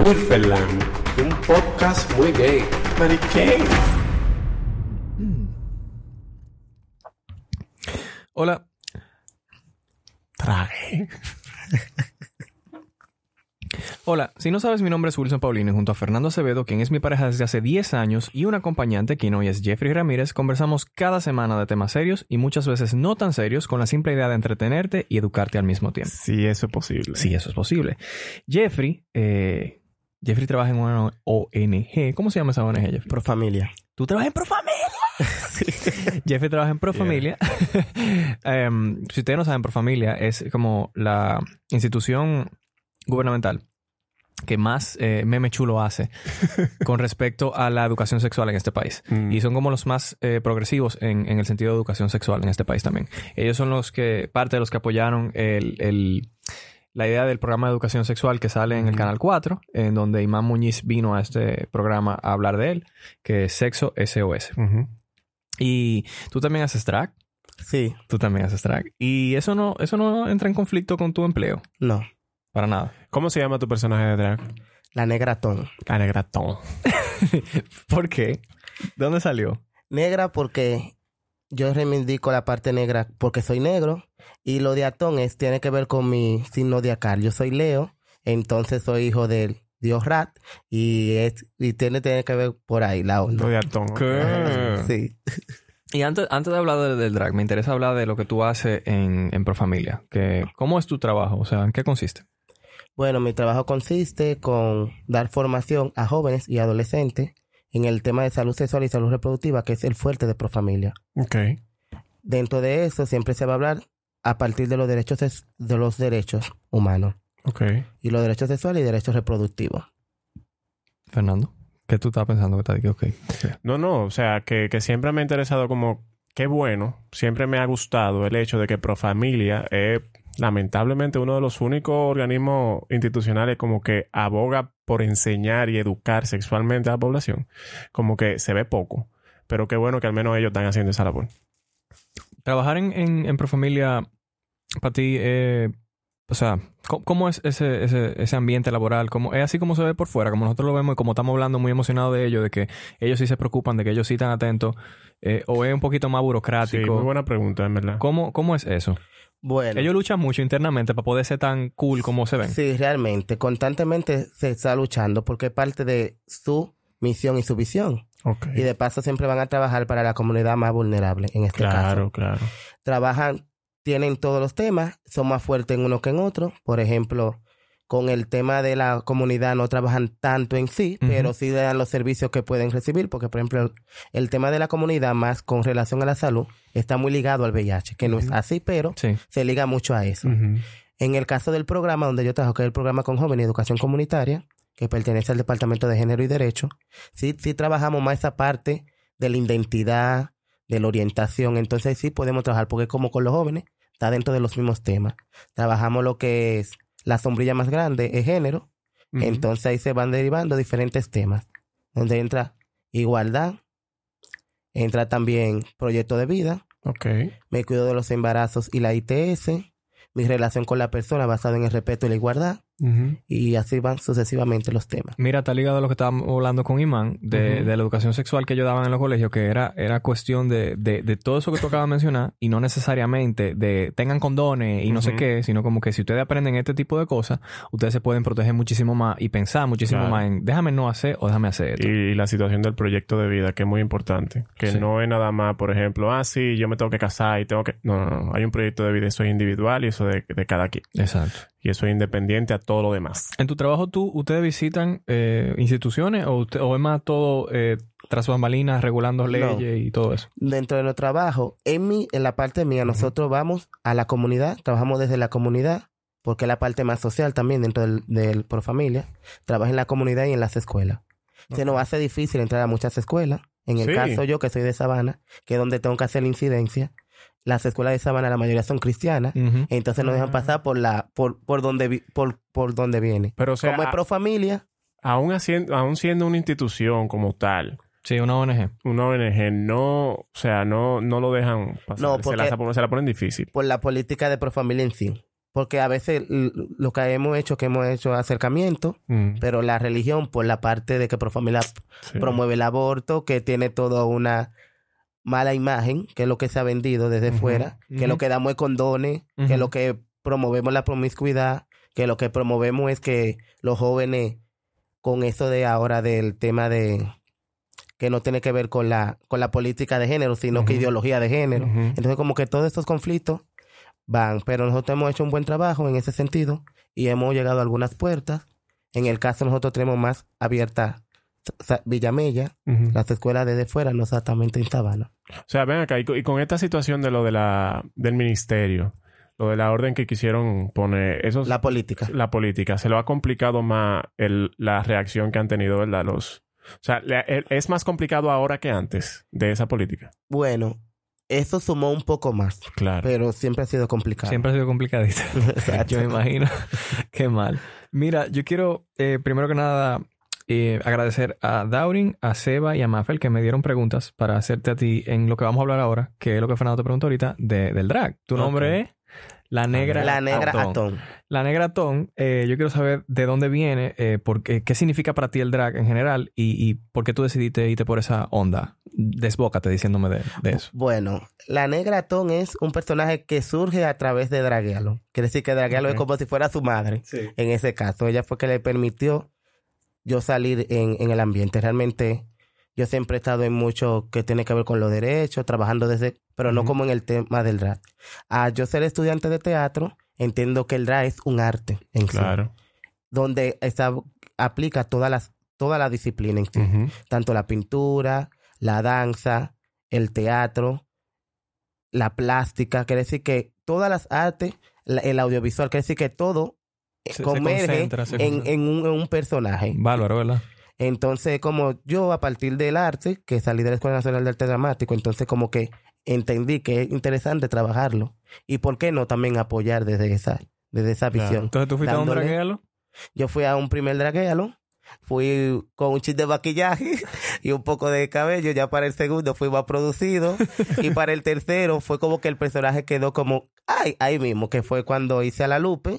Un podcast muy gay. Mariquén. Hola. Trague. Hola, si no sabes, mi nombre es Wilson Paulino y junto a Fernando Acevedo, quien es mi pareja desde hace 10 años, y un acompañante, quien hoy es Jeffrey Ramírez, conversamos cada semana de temas serios y muchas veces no tan serios con la simple idea de entretenerte y educarte al mismo tiempo. Si eso es posible. Sí, eso es posible. Jeffrey, eh, Jeffrey trabaja en una ONG. ¿Cómo se llama esa ONG, Jeffrey? Pro familia. ¿Tú trabajas en Profamilia? Jeffrey trabaja en Profamilia. Em, si ustedes no saben, Profamilia es como la institución gubernamental que más eh, meme chulo hace con respecto a la educación sexual en este país. Mm. Y son como los más eh, progresivos en, en el sentido de educación sexual en este país también. Ellos son los que, parte de los que apoyaron el, el- la idea del programa de educación sexual que sale en el Canal 4, en donde Imán Muñiz vino a este programa a hablar de él, que es Sexo SOS. Y tú también haces track. Sí, Tú también haces track. Y eso no, eso no entra en conflicto con tu empleo. no. Para nada. ¿Cómo se llama tu personaje de drag? La negra ton. La negratón. ¿Por qué? ¿De dónde salió? Negra porque yo reivindico la parte negra porque soy negro. Y lo de atón es, tiene que ver con mi signo zodiacal. Yo soy Leo, entonces soy hijo del dios Rat. Y, es, y tiene, tiene que ver por ahí la onda. Lo de atón. ¿Qué? Sí. Y antes, antes de hablar de- del drag, me interesa hablar de lo que tú haces en, en Profamilia. Que, ¿Cómo es tu trabajo? O sea, ¿en qué consiste? Bueno, mi trabajo consiste con dar formación a jóvenes y adolescentes en el tema de salud sexual y salud reproductiva, que es el fuerte de Profamilia. Ok. Dentro de eso siempre se va a hablar a partir de los derechos de los derechos humanos Ok. y los derechos sexuales y derechos reproductivos. Fernando, ¿qué tú estás pensando que está aquí? Ok. No, no. O sea, que, que siempre me ha interesado como... Qué bueno. Siempre me ha gustado el hecho de que Profamilia es lamentablemente uno de los únicos organismos institucionales como que aboga por enseñar y educar sexualmente a la población. Como que se ve poco. Pero qué bueno que al menos ellos están haciendo esa labor. Trabajar en, en, en Profamilia, para ti, eh, o sea, ¿cómo, cómo es ese, ese, ese ambiente laboral? ¿Cómo, ¿Es así como se ve por fuera? Como nosotros lo vemos y como estamos hablando muy emocionados de ello, de que ellos sí se preocupan, de que ellos sí están atentos, eh, o es un poquito más Sí, burocrático. muy buena pregunta, en verdad. ¿Cómo, ¿Cómo es eso? Bueno, Ellos luchan mucho internamente para poder ser tan cool como se ven. sí, realmente, constantemente se está luchando porque es parte de su misión y su visión. Ok. Y de paso siempre van a trabajar para la comunidad más vulnerable, en este Claro, caso. claro. Trabajan, tienen todos los temas, son más fuertes en uno que en otro. Por ejemplo, con el tema de la comunidad no trabajan tanto en sí, pero sí dan los servicios que pueden recibir, porque por ejemplo, el, tema de la comunidad más con relación a la salud está muy ligado al VIH, que no es así, pero Sí. se liga mucho a eso. En el caso del programa donde yo trabajo, que es el programa con jóvenes y educación comunitaria, que pertenece al Departamento de Género y Derecho, sí, sí trabajamos más esa parte de la identidad, de la orientación. Entonces sí podemos trabajar, porque como con los jóvenes, está dentro de los mismos temas. Trabajamos lo que es la sombrilla más grande, es género. Entonces ahí se van derivando diferentes temas, donde entra igualdad, entra también proyecto de vida, me cuido de los embarazos y la ITS, mi relación con la persona basada en el respeto y la igualdad, Y así van sucesivamente los temas. Mira, está ligado a lo que estábamos hablando con Imán, de, de la educación sexual que ellos daban en los colegios, que era, era cuestión de, de, de todo eso que tú acabas de mencionar, y no necesariamente de tengan condones y no sé qué, sino como que si ustedes aprenden este tipo de cosas, ustedes se pueden proteger muchísimo más y pensar muchísimo Claro. más en déjame no hacer o déjame hacer esto. Y la situación del proyecto de vida, que es muy importante. Que Sí. no es nada más, por ejemplo, ah, sí, yo me tengo que casar y tengo que... No, no, no. Hay un proyecto de vida, eso es individual y eso de, de cada quien. Exacto. Y eso es independiente a todo lo demás. En tu trabajo, tú, ¿ustedes visitan eh, instituciones o, usted- o es más todo eh, tras bambalinas, regulando leyes y todo eso? Dentro de nuestro trabajo, en, mi, en la parte mía, nosotros vamos a la comunidad, trabajamos desde la comunidad, porque es la parte más social también dentro del, del Pro Familia. Trabaja en la comunidad y en las escuelas. Se nos hace difícil entrar a muchas escuelas. En el Sí. caso yo, que soy de Sabana, que es donde tengo que hacer la incidencia, las escuelas de Sabana la mayoría son cristianas. Entonces nos dejan pasar por la por por donde vi- por, por donde viene. Pero, o sea, Como es pro familia, aún, haciendo, aún siendo una institución como tal, Sí, una ONG. una ONG, no, o sea, no, no lo dejan pasar. No, se, la, se la ponen difícil. por la política de pro familia en sí. Porque a veces lo que hemos hecho, que hemos hecho acercamiento, Mm, pero la religión por la parte de que pro familia sí. promueve el aborto, que tiene toda una mala imagen, que es lo que se ha vendido desde fuera, que lo que damos es condones, que lo que promovemos la promiscuidad, que lo que promovemos es que los jóvenes, con eso de ahora del tema de que no tiene que ver con la, con la política de género, sino que ideología de género. Entonces, como que todos estos conflictos van, pero nosotros hemos hecho un buen trabajo en ese sentido y hemos llegado a algunas puertas. En el caso, nosotros tenemos más abierta Villamella, Ujú. las escuelas desde fuera, no exactamente en Sabana. O sea, ven acá, y con, y con esta situación de lo de la, del ministerio, lo de la orden que quisieron poner, eso La política. la política, se lo ha complicado más el, la reacción que han tenido, ¿verdad? Los, o sea, le- es más complicado ahora que antes de esa política. Bueno, eso sumó un poco más, Claro. pero siempre ha sido complicado. Siempre ha sido complicadita. Exacto. Yo me imagino. Qué mal. Mira, yo quiero, eh, primero que nada, eh, agradecer a Daurin, a Seba y a Mafel que me dieron preguntas para hacerte a ti en lo que vamos a hablar ahora, que es lo que Fernando te preguntó ahorita, de- del drag. Tu nombre es La Negra La negra Atón. atón. La Negra Atón, eh, yo quiero saber de dónde viene, eh, por qué, qué significa para ti el drag en general y, y por qué tú decidiste irte por esa onda. Desbócate diciéndome de, de eso. Bueno, la negra atón es un personaje que surge a través de Draguealo. Quiere decir que Draguealo es como si fuera su madre. En ese caso, ella fue que le permitió yo salir en, en el ambiente. Realmente, yo siempre he estado en mucho que tiene que ver con los derechos, trabajando desde, pero no como en el tema del drag. A yo ser estudiante de teatro, entiendo que el drag es un arte en sí, Claro. donde está, aplica todas las, toda la disciplina en sí tanto la pintura, la danza, el teatro, la plástica, quiere decir que todas las artes, el audiovisual, quiere decir que todo Se- se converge concentra, se en, en un, en un personaje. Bárbaro, ¿verdad? Entonces, como yo a partir del arte, que salí de la Escuela Nacional de Arte Dramático, entonces como que entendí que es interesante trabajarlo. Y por qué no también apoyar desde esa, desde esa Claro. visión. Entonces tú fuiste a un draguealo. Yo fui a un primer draguealo, fui con un chip de maquillaje y un poco de cabello. Ya para el segundo fui más producido. y para el tercero fue como que el personaje quedó como, ay, ahí mismo, que fue cuando hice a la Lupe.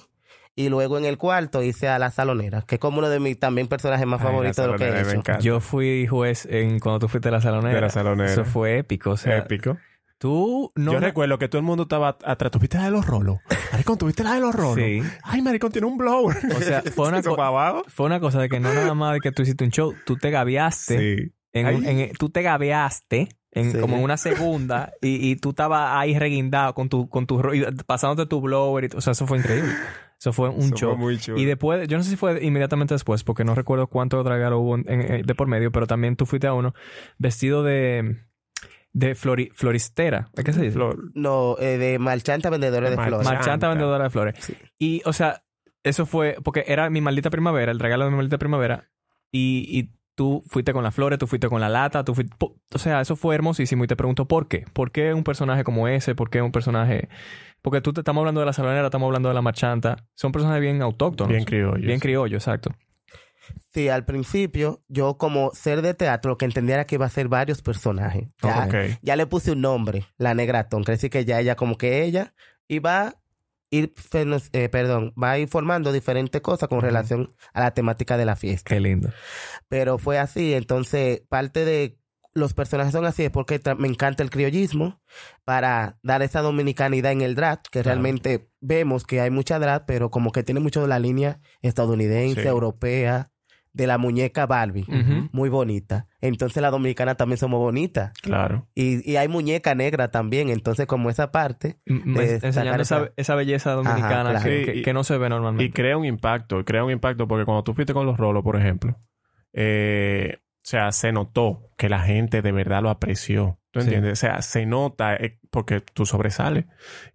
Y luego en el cuarto hice a la salonera, que es como uno de mis también personajes más Ay, favoritos de lo que he hecho. Yo fui juez en cuando tú fuiste a la salonera. De la salonera. Eso fue épico. O sea, Épico. tú no. Yo recuerdo que todo el mundo estaba atrás. ¿Tuviste la de los rolos? Maricón, ¿tuviste la de los rolos? Sí. Ay, maricón, tiene un blower. O sea, fue una, co- para abajo. fue una cosa de que no nada más de que tú hiciste un show, tú te gaviaste. Sí. En en- tú te gaveaste en, Sí. como en una segunda y, y tú estabas ahí reguindado con tu, con tu pasándote tu blower. Y, o sea, eso fue increíble. Eso fue un Eso show. fue muy chulo. Y después, yo no sé si fue inmediatamente después, porque no recuerdo cuánto dragaro hubo en- en- de por medio, pero también tú fuiste a uno vestido de, de flori- floristera. ¿Qué se dice? Flor. No, eh, de marchanta vendedora De de flores. marchanta. Marchanta vendedora de flores. Sí. Y, o sea, eso fue porque era mi maldita primavera, el regalo de mi maldita primavera. Y, y tú fuiste con las flores, tú fuiste con la lata, tú fuiste. O sea, eso fue hermosísimo. Y te pregunto, ¿por qué? ¿Por qué un personaje como ese? ¿Por qué un personaje.? Porque tú te estamos hablando de la salonera, estamos hablando de la marchanta. Son personajes bien autóctonos. Bien criollo. Bien criollo, exacto. Sí, al principio, yo como ser de teatro, lo que entendía era que iba a ser varios personajes. Ya, le puse un nombre, la Negratón. Quiere decir que ya ella, como que ella, iba ir, eh, perdón, va a ir formando diferentes cosas con relación a la temática de la fiesta. Qué lindo. Pero fue así, entonces, parte de los personajes son así es porque me encanta el criollismo para dar esa dominicanidad en el drag, que Claro. realmente vemos que hay mucha drag, pero como que tiene mucho de la línea estadounidense, Sí. europea, de la muñeca Barbie. Muy bonita. Entonces la dominicana también somos bonitas. Claro. Y, y hay muñeca negra también. Entonces como esa parte... De enseñando esa, esa- belleza dominicana claro. que, Sí, que- y- que no se ve Y normalmente. crea un impacto, crea un impacto porque cuando tú fuiste con los rolos, por ejemplo, eh, sea, se notó que la gente de verdad lo apreció. ¿Tú Sí. entiendes? O sea, se nota eh, porque tú sobresales.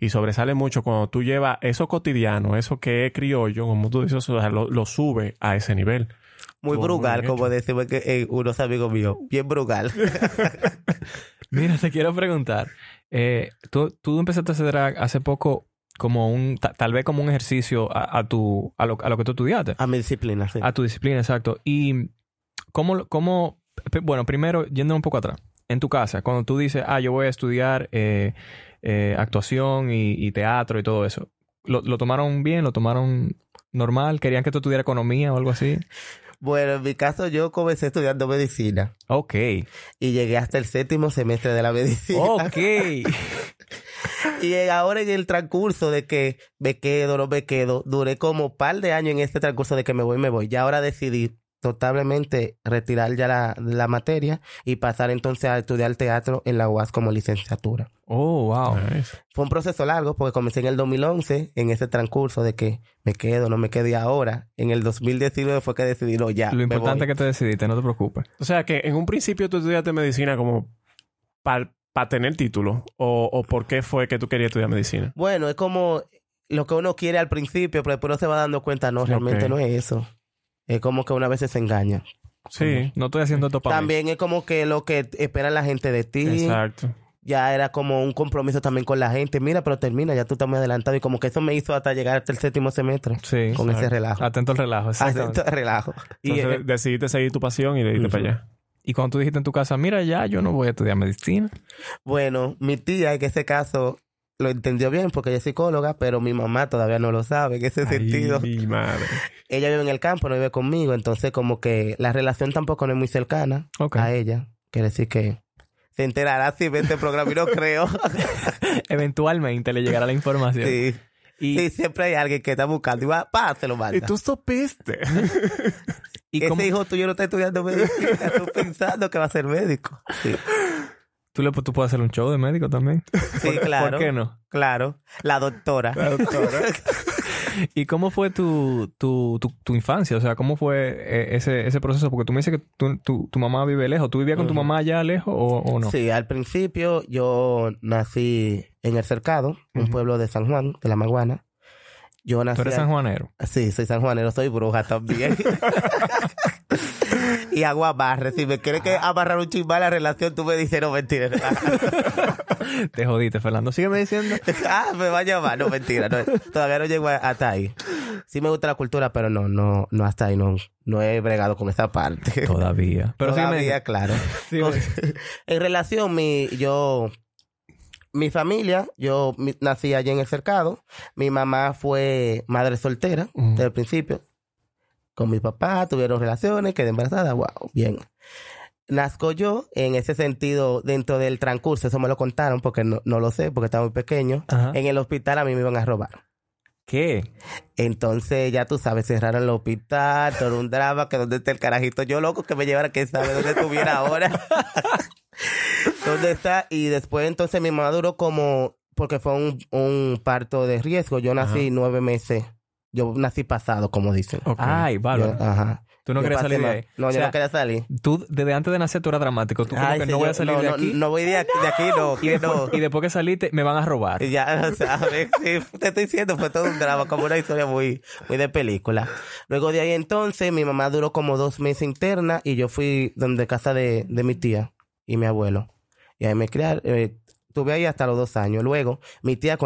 Y sobresale mucho cuando tú llevas eso cotidiano, eso que es criollo, como tú dices, o sea, lo, lo sube a ese nivel. Muy brugal, como decimos que, eh, unos amigos míos. Bien brugal. Mira, te quiero preguntar. eh, tú, tú empezaste a hacer drag hace poco como un, ta- tal vez como un ejercicio a, a tu, a lo, a lo que tú estudiaste. a mi disciplina, sí. A tu disciplina, exacto. Y cómo, cómo, bueno, primero, yendo un poco atrás. En tu casa, cuando tú dices, ah, yo voy a estudiar eh, eh, actuación y, y teatro y todo eso, ¿lo, lo tomaron bien? ¿Lo tomaron normal? ¿Querían que tú estudiara economía o algo así? Bueno, en mi caso yo comencé estudiando medicina Ok. y llegué hasta el séptimo semestre de la medicina. Ok. Y ahora en el transcurso de que me quedo, no me quedo, duré como un par de años en este transcurso de que me voy, me voy. Ya ahora decidí totalmente retirar ya la, la materia y pasar entonces a estudiar teatro en la UAS como licenciatura. Oh, wow. Nice. Fue un proceso largo porque comencé en el 2011 en ese transcurso de que me quedo, no me quedo y ahora en el 2019 fue que decidí, no, ya. Lo importante es que te decidiste, no te preocupes. O sea, que en un principio tú estudiaste medicina como para tener título. O, ¿O por qué fue que tú querías estudiar medicina? Bueno, es como lo que uno quiere al principio, pero después uno se va dando cuenta, no, realmente no es eso. Es como que una vez se engaña. Sí. No estoy haciendo esto para mí. También es como que lo que espera la gente de ti. Exacto. Ya era como un compromiso también con la gente. Mira, pero termina, ya tú estás muy adelantado. Y como que eso me hizo hasta llegar hasta el séptimo semestre. Sí. Con ese relajo. Atento al relajo. Atento al relajo. Y, Entonces eh, decidiste seguir tu pasión y le diste para allá. y cuando tú dijiste en tu casa, mira, ya yo no voy a estudiar medicina. Bueno, mi tía en ese caso lo entendió bien porque ella es psicóloga, pero mi mamá todavía no lo sabe en ese sentido. Ay, madre. Ella vive en el campo, no vive conmigo, entonces como que la relación tampoco no es muy cercana Ok. a ella. Quiere decir que se enterará si ve este programa y no creo. Eventualmente le llegará la información. sí. Y, Sí, siempre hay alguien que está buscando y va, pa, se lo manda. Y tú supiste. y Ese cómo- hijo tuyo no está estudiando medicina, tú pensando que va a ser médico. Sí, tú, le, tú puedes hacer un show de médico también. Sí, claro. ¿Por qué no? Claro, la doctora. ¿Y cómo fue tu, tu, tu, tu infancia? O sea, ¿cómo fue eh, ese, ese proceso? Porque tú me dices que tu, tu, tu mamá vive lejos. ¿Tú vivías con tu mamá allá lejos o, o no? Sí, al principio yo nací en El Cercado, un Ujú. pueblo de San Juan, de la Maguana. Yo nací Tú eres sanjuanero. Sí, soy sanjuanero, soy bruja también. y hago amarre. Si me quieres que amarrar un chismal la relación, tú me dices, no, mentira. Te jodiste, Fernando. Sígueme diciendo. ah, me va a llamar. No, mentira. no, todavía no llego hasta ahí. Sí me gusta la cultura, pero no, no, no hasta ahí. No, no he bregado con esa parte. Todavía. Pero Todavía, claro. En relación, mi, yo, mi familia, yo nací allí en el cercado. Mi mamá fue madre soltera desde el principio. Con mi papá tuvieron relaciones, quedé embarazada. Wow, bien. Nazco yo en ese sentido dentro del transcurso. Eso me lo contaron porque no, no lo sé, porque estaba muy pequeño. Ajá. En el hospital a mí me iban a robar. ¿Qué? Entonces, ya tú sabes, cerraron el hospital, todo un drama, que dónde está el carajito. Yo loco que me llevara, quién sabe dónde estuviera ahora. ¿Dónde está? Y después entonces mi mamá duró como, porque fue un, un parto de riesgo. Yo nací nueve meses. Yo nací pasado, como dicen. Ok. Ay, Yo- bárbaro. ajá. Tú no Yo querías salir de ahí. No, O yo sea, no quería salir. Tú, desde antes de nacer, tú eras dramático. Tú como Ay, que sí, no voy yo- a salir no, de no, aquí. No, voy de aquí, de aquí no. y, después, no. y después que saliste, me van a robar. Y ya, ¿sabes? Sí, te estoy diciendo, fue todo un drama, como una historia muy, muy de película. Luego de ahí entonces, mi mamá duró como dos meses interna y yo fui donde casa de, de mi tía y mi abuelo. Y ahí me criaron, eh, estuve ahí hasta los dos años. Luego, mi tía con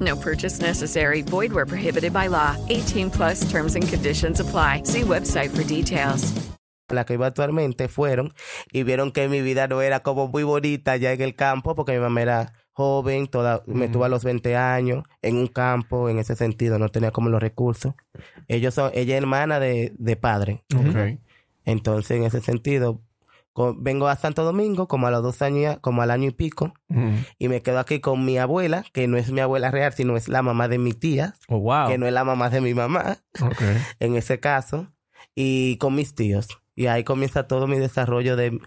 No purchase necessary. Void where prohibited by law. 18 plus terms and conditions apply. See website for details. la que iba actualmente fueron y vieron que mi vida no era como muy bonita ya en el campo porque mi mamá era joven, toda, me tuvo a los 20 años en un campo, en ese sentido, no tenía como los recursos. Ellos son, ella es hermana de, de padre. Ok. Entonces, en ese sentido, vengo a Santo Domingo como a los dos años, como al año y pico, y me quedo aquí con mi abuela, que no es mi abuela real, sino es la mamá de mi tía, Oh, wow. que no es la mamá de mi mamá, Ok. en ese caso, y con mis tíos. Y ahí comienza todo mi desarrollo de,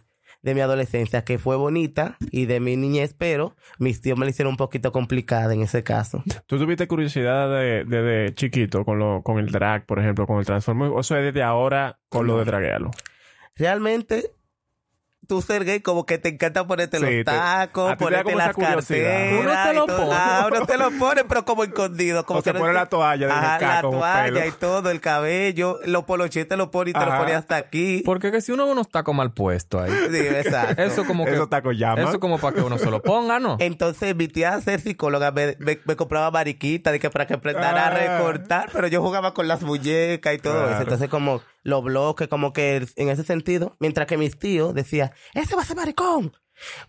de mi adolescencia, que fue bonita, y de mi niñez, pero mis tíos me la hicieron un poquito complicada en ese caso. ¿Tú tuviste curiosidad de, de, de chiquito con, lo, con el drag, por ejemplo, con el transforme? ¿O sea, desde ahora con lo de draguearlo? Realmente, tú ser gay como que te encanta ponerte Sí, te- los tacos, te ponerte las carteras. Uno se lo y todo. pone. Ah, uno te lo pone, pero como escondido. Como O se no- pone la toalla de Ajá, la toalla y todo, el cabello, los poloches te lo pone y te lo pone hasta aquí. Porque que si uno uno está como mal puesto ahí. Sí, exacto. Eso como que... Esos tacos llaman. Eso como para que uno se lo ponga, ¿no? Entonces mi tía ser psicóloga me, me, me compraba mariquita de que para que aprendara a Ah. recortar, pero yo jugaba con las muñecas y todo Claro. eso. Entonces como los bloques, como que en ese sentido, mientras que mis tíos decían, ese va a ser maricón,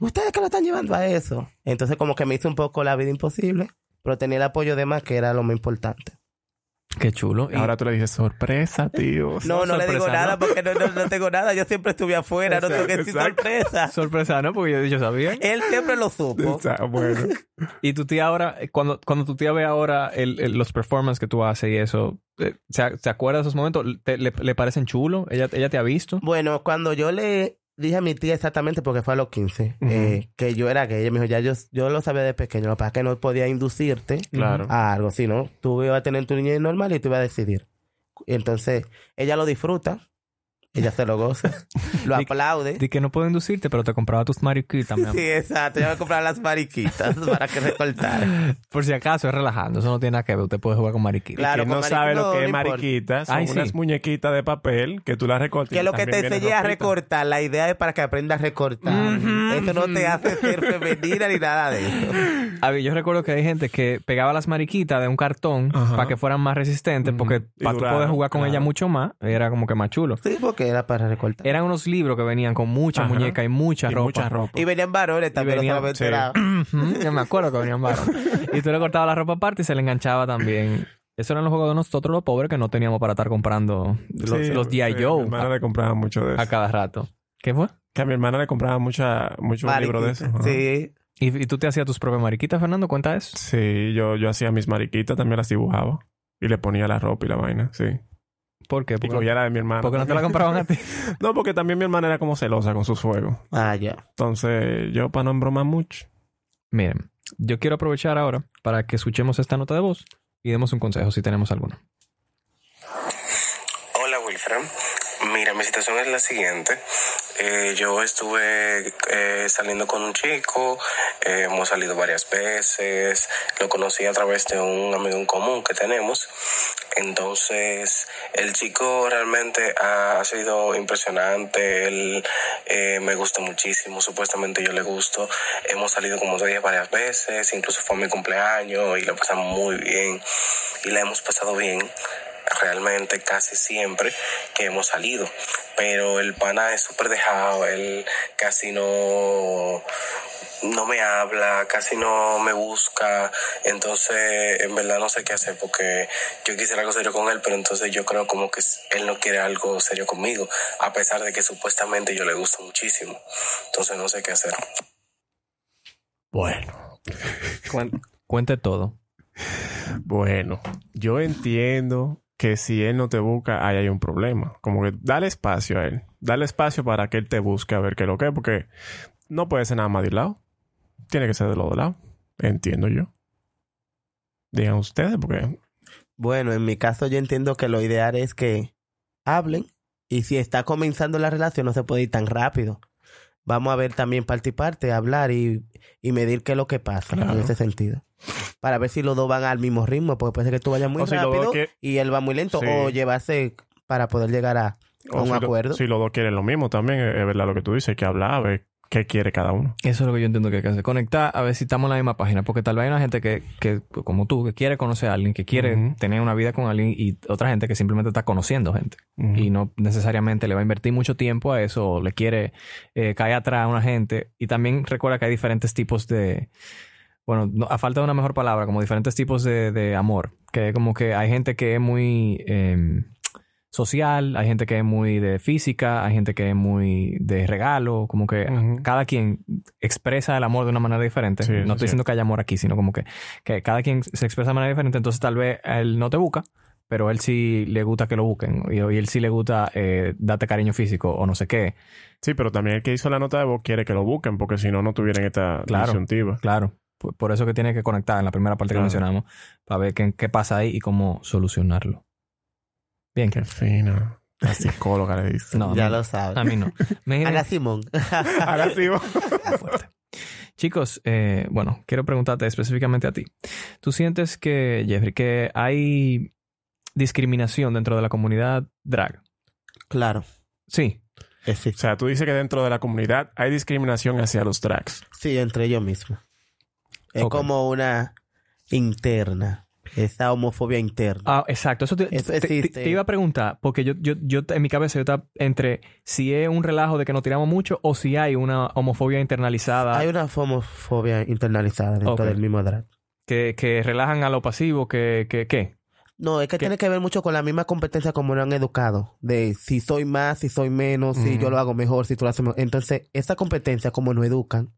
ustedes que lo están llevando a eso. Entonces como que me hizo un poco la vida imposible, pero tenía el apoyo de más que era lo más importante. Qué chulo. Y ahora tú le dices, sorpresa, tío. No, no le digo nada porque no, no, no tengo nada, yo siempre estuve afuera, no tengo que decir Exacto. sorpresa. Sorpresa, ¿no? Porque yo, yo sabía. Él siempre lo supo. O sea, bueno. Y tu tía ahora, eh, cuando, cuando tu tía ve ahora el, el- los performances que tú haces y eso, eh, ¿se, se acuerda de esos momentos? ¿Te- le, le parecen chulos? ¿Ella, ¿Ella te ha visto? Bueno, cuando yo le dije a mi tía exactamente, porque fue a los 15, Ujú. eh, que yo era gay, ella me dijo, ya yo, yo lo sabía de pequeño, lo que pasa es que no podía inducirte Claro. a algo, sino tú ibas a tener tu niñez normal y tú ibas a decidir. Entonces, ella lo disfruta, ella se lo goza, lo aplaude. Di que no puedo inducirte, pero te compraba tus mariquitas, mi amor. Sí, exacto, ella va a comprar las mariquitas para que recortar. Por si acaso es relajando, eso no tiene nada que ver. Usted puede jugar con mariquitas. Claro, no sabe lo que no, es no importa. mariquita, son Ay, sí. unas muñequitas de papel que tú las recortas. Que lo que te enseñé a recortar, la idea es para que aprendas a recortar. Eso no te hace ser femenina ni nada de eso. A ver, yo recuerdo que hay gente que pegaba las mariquitas de un cartón Ajá. para que fueran más resistentes, porque Y para tú poder jugar con claro. ella mucho más, era como que más chulo. Sí, porque era para recortar. Eran unos libros que venían con mucha Ajá. muñeca y mucha Y ropa. mucha ropa. Y venían varones también, venían- no sí. Yo me acuerdo que venían varos. Y tú le cortabas la ropa aparte y se le enganchaba también. Eso eran los juegos de nosotros los pobres que no teníamos para estar comprando los, Sí, los sí. A mi hermana le compraba mucho de a, a eso. cada rato. ¿Qué fue? Que a mi hermana le compraba mucha, muchos libros de eso. Sí. ¿Y, y tú te hacías tus propias mariquitas, Fernando? ¿Cuenta eso? Sí, yo, yo hacía mis mariquitas, también las dibujaba. Y le ponía la ropa y la vaina, sí. ¿Por qué? Porque, cogía la de mi hermana. porque no te la compraban a ti. No, porque también mi hermana era como celosa con sus juegos. Ah, ya. Entonces, yo para no embromar mucho. Miren, yo quiero aprovechar ahora para que escuchemos esta nota de voz y demos un consejo si tenemos alguno. Hola Wilfred, mira mi situación es la siguiente. Eh, yo estuve eh, saliendo con un chico, eh, hemos salido varias veces, lo conocí a través de un amigo en común que tenemos. Entonces, el chico realmente ha, sido impresionante, él eh, me gusta muchísimo, supuestamente yo le gusto. Hemos salido como te dije varias veces, incluso fue mi cumpleaños y lo pasamos muy bien y la hemos pasado bien realmente casi siempre que hemos salido. Pero el pana es súper dejado, él casi no, no me habla, casi no me busca. Entonces, en verdad no sé qué hacer porque yo quisiera algo serio con él, pero entonces yo creo como que él no quiere algo serio conmigo, a pesar de que supuestamente yo le gusto muchísimo. Entonces no sé qué hacer. Bueno. Cuente todo. Bueno, yo entiendo que si él no te busca, ahí hay un problema. Como que dale espacio a él. Dale espacio para que él te busque a ver qué es lo que es, porque no puede ser nada más de un lado. Tiene que ser de los dos lados. Entiendo yo. Digan ustedes, porque Bueno, en mi caso yo entiendo que lo ideal es que hablen y si está comenzando la relación no se puede ir tan rápido. Vamos a ver también parte y parte, hablar y, y medir qué es lo que pasa Claro. en ese sentido. Para ver si los dos van al mismo ritmo, porque puede ser que tú vayas muy O rápido que- y él va muy lento, Sí. o llevarse para poder llegar a, un si lo- acuerdo. si los dos quieren lo mismo también, es verdad lo que tú dices, que hablar, a ver qué quiere cada uno. Eso es lo que yo entiendo que hay que hacer. Conectar a ver si estamos en la misma página. Porque tal vez hay una gente que, que como tú, que quiere conocer a alguien, que quiere tener una vida con alguien y otra gente que simplemente está conociendo gente. Y no necesariamente le va a invertir mucho tiempo a eso o le quiere eh, caer atrás a una gente. Y también recuerda que hay diferentes tipos de... Bueno, no- a falta de una mejor palabra, como diferentes tipos de, de amor. Que como que hay gente que es muy... em, social, hay gente que es muy de física, hay gente que es muy de regalo, como que cada quien expresa el amor de una manera diferente. Sí, no estoy es diciendo que haya amor aquí, sino como que, que cada quien se expresa de manera diferente, entonces tal vez él no te busca, pero él sí le gusta que lo busquen y, y él sí le gusta eh, darte cariño físico o no sé qué. Sí, pero también el que hizo la nota de voz quiere que lo busquen, porque si no, no tuvieran esta Claro. disyuntiva. Claro. Por, por eso que tiene que conectar en la primera parte Claro. que mencionamos para ver qué, qué pasa ahí y cómo solucionarlo. Bien. Qué fina. La psicóloga le dice. No, Ya mí- lo sabes. A mí no. Me- Ana Simón. Vos. fuerte. Chicos, eh, bueno, quiero preguntarte específicamente a ti. ¿Tú sientes que, Jeffrey, que hay discriminación dentro de la comunidad drag? claro. Sí. O Existe. sea, tú dices que dentro de la comunidad hay discriminación hacia los drags. Sí, entre ellos mismos. Es como una interna. Esa homofobia interna. Ah, exacto. Eso te, Eso te- te- existe. te iba a preguntar, porque yo, yo, yo en mi cabeza yo estaba entre si es un relajo de que nos tiramos mucho o si hay una homofobia internalizada Hay una homofobia internalizada dentro del mismo drag. que, que relajan a lo pasivo, que, que, ¿qué? No, es que tiene que ver mucho con la misma competencia como nos han educado. De si soy más, si soy menos, si yo lo hago mejor, si tú lo haces mejor. Entonces, esa competencia como nos educan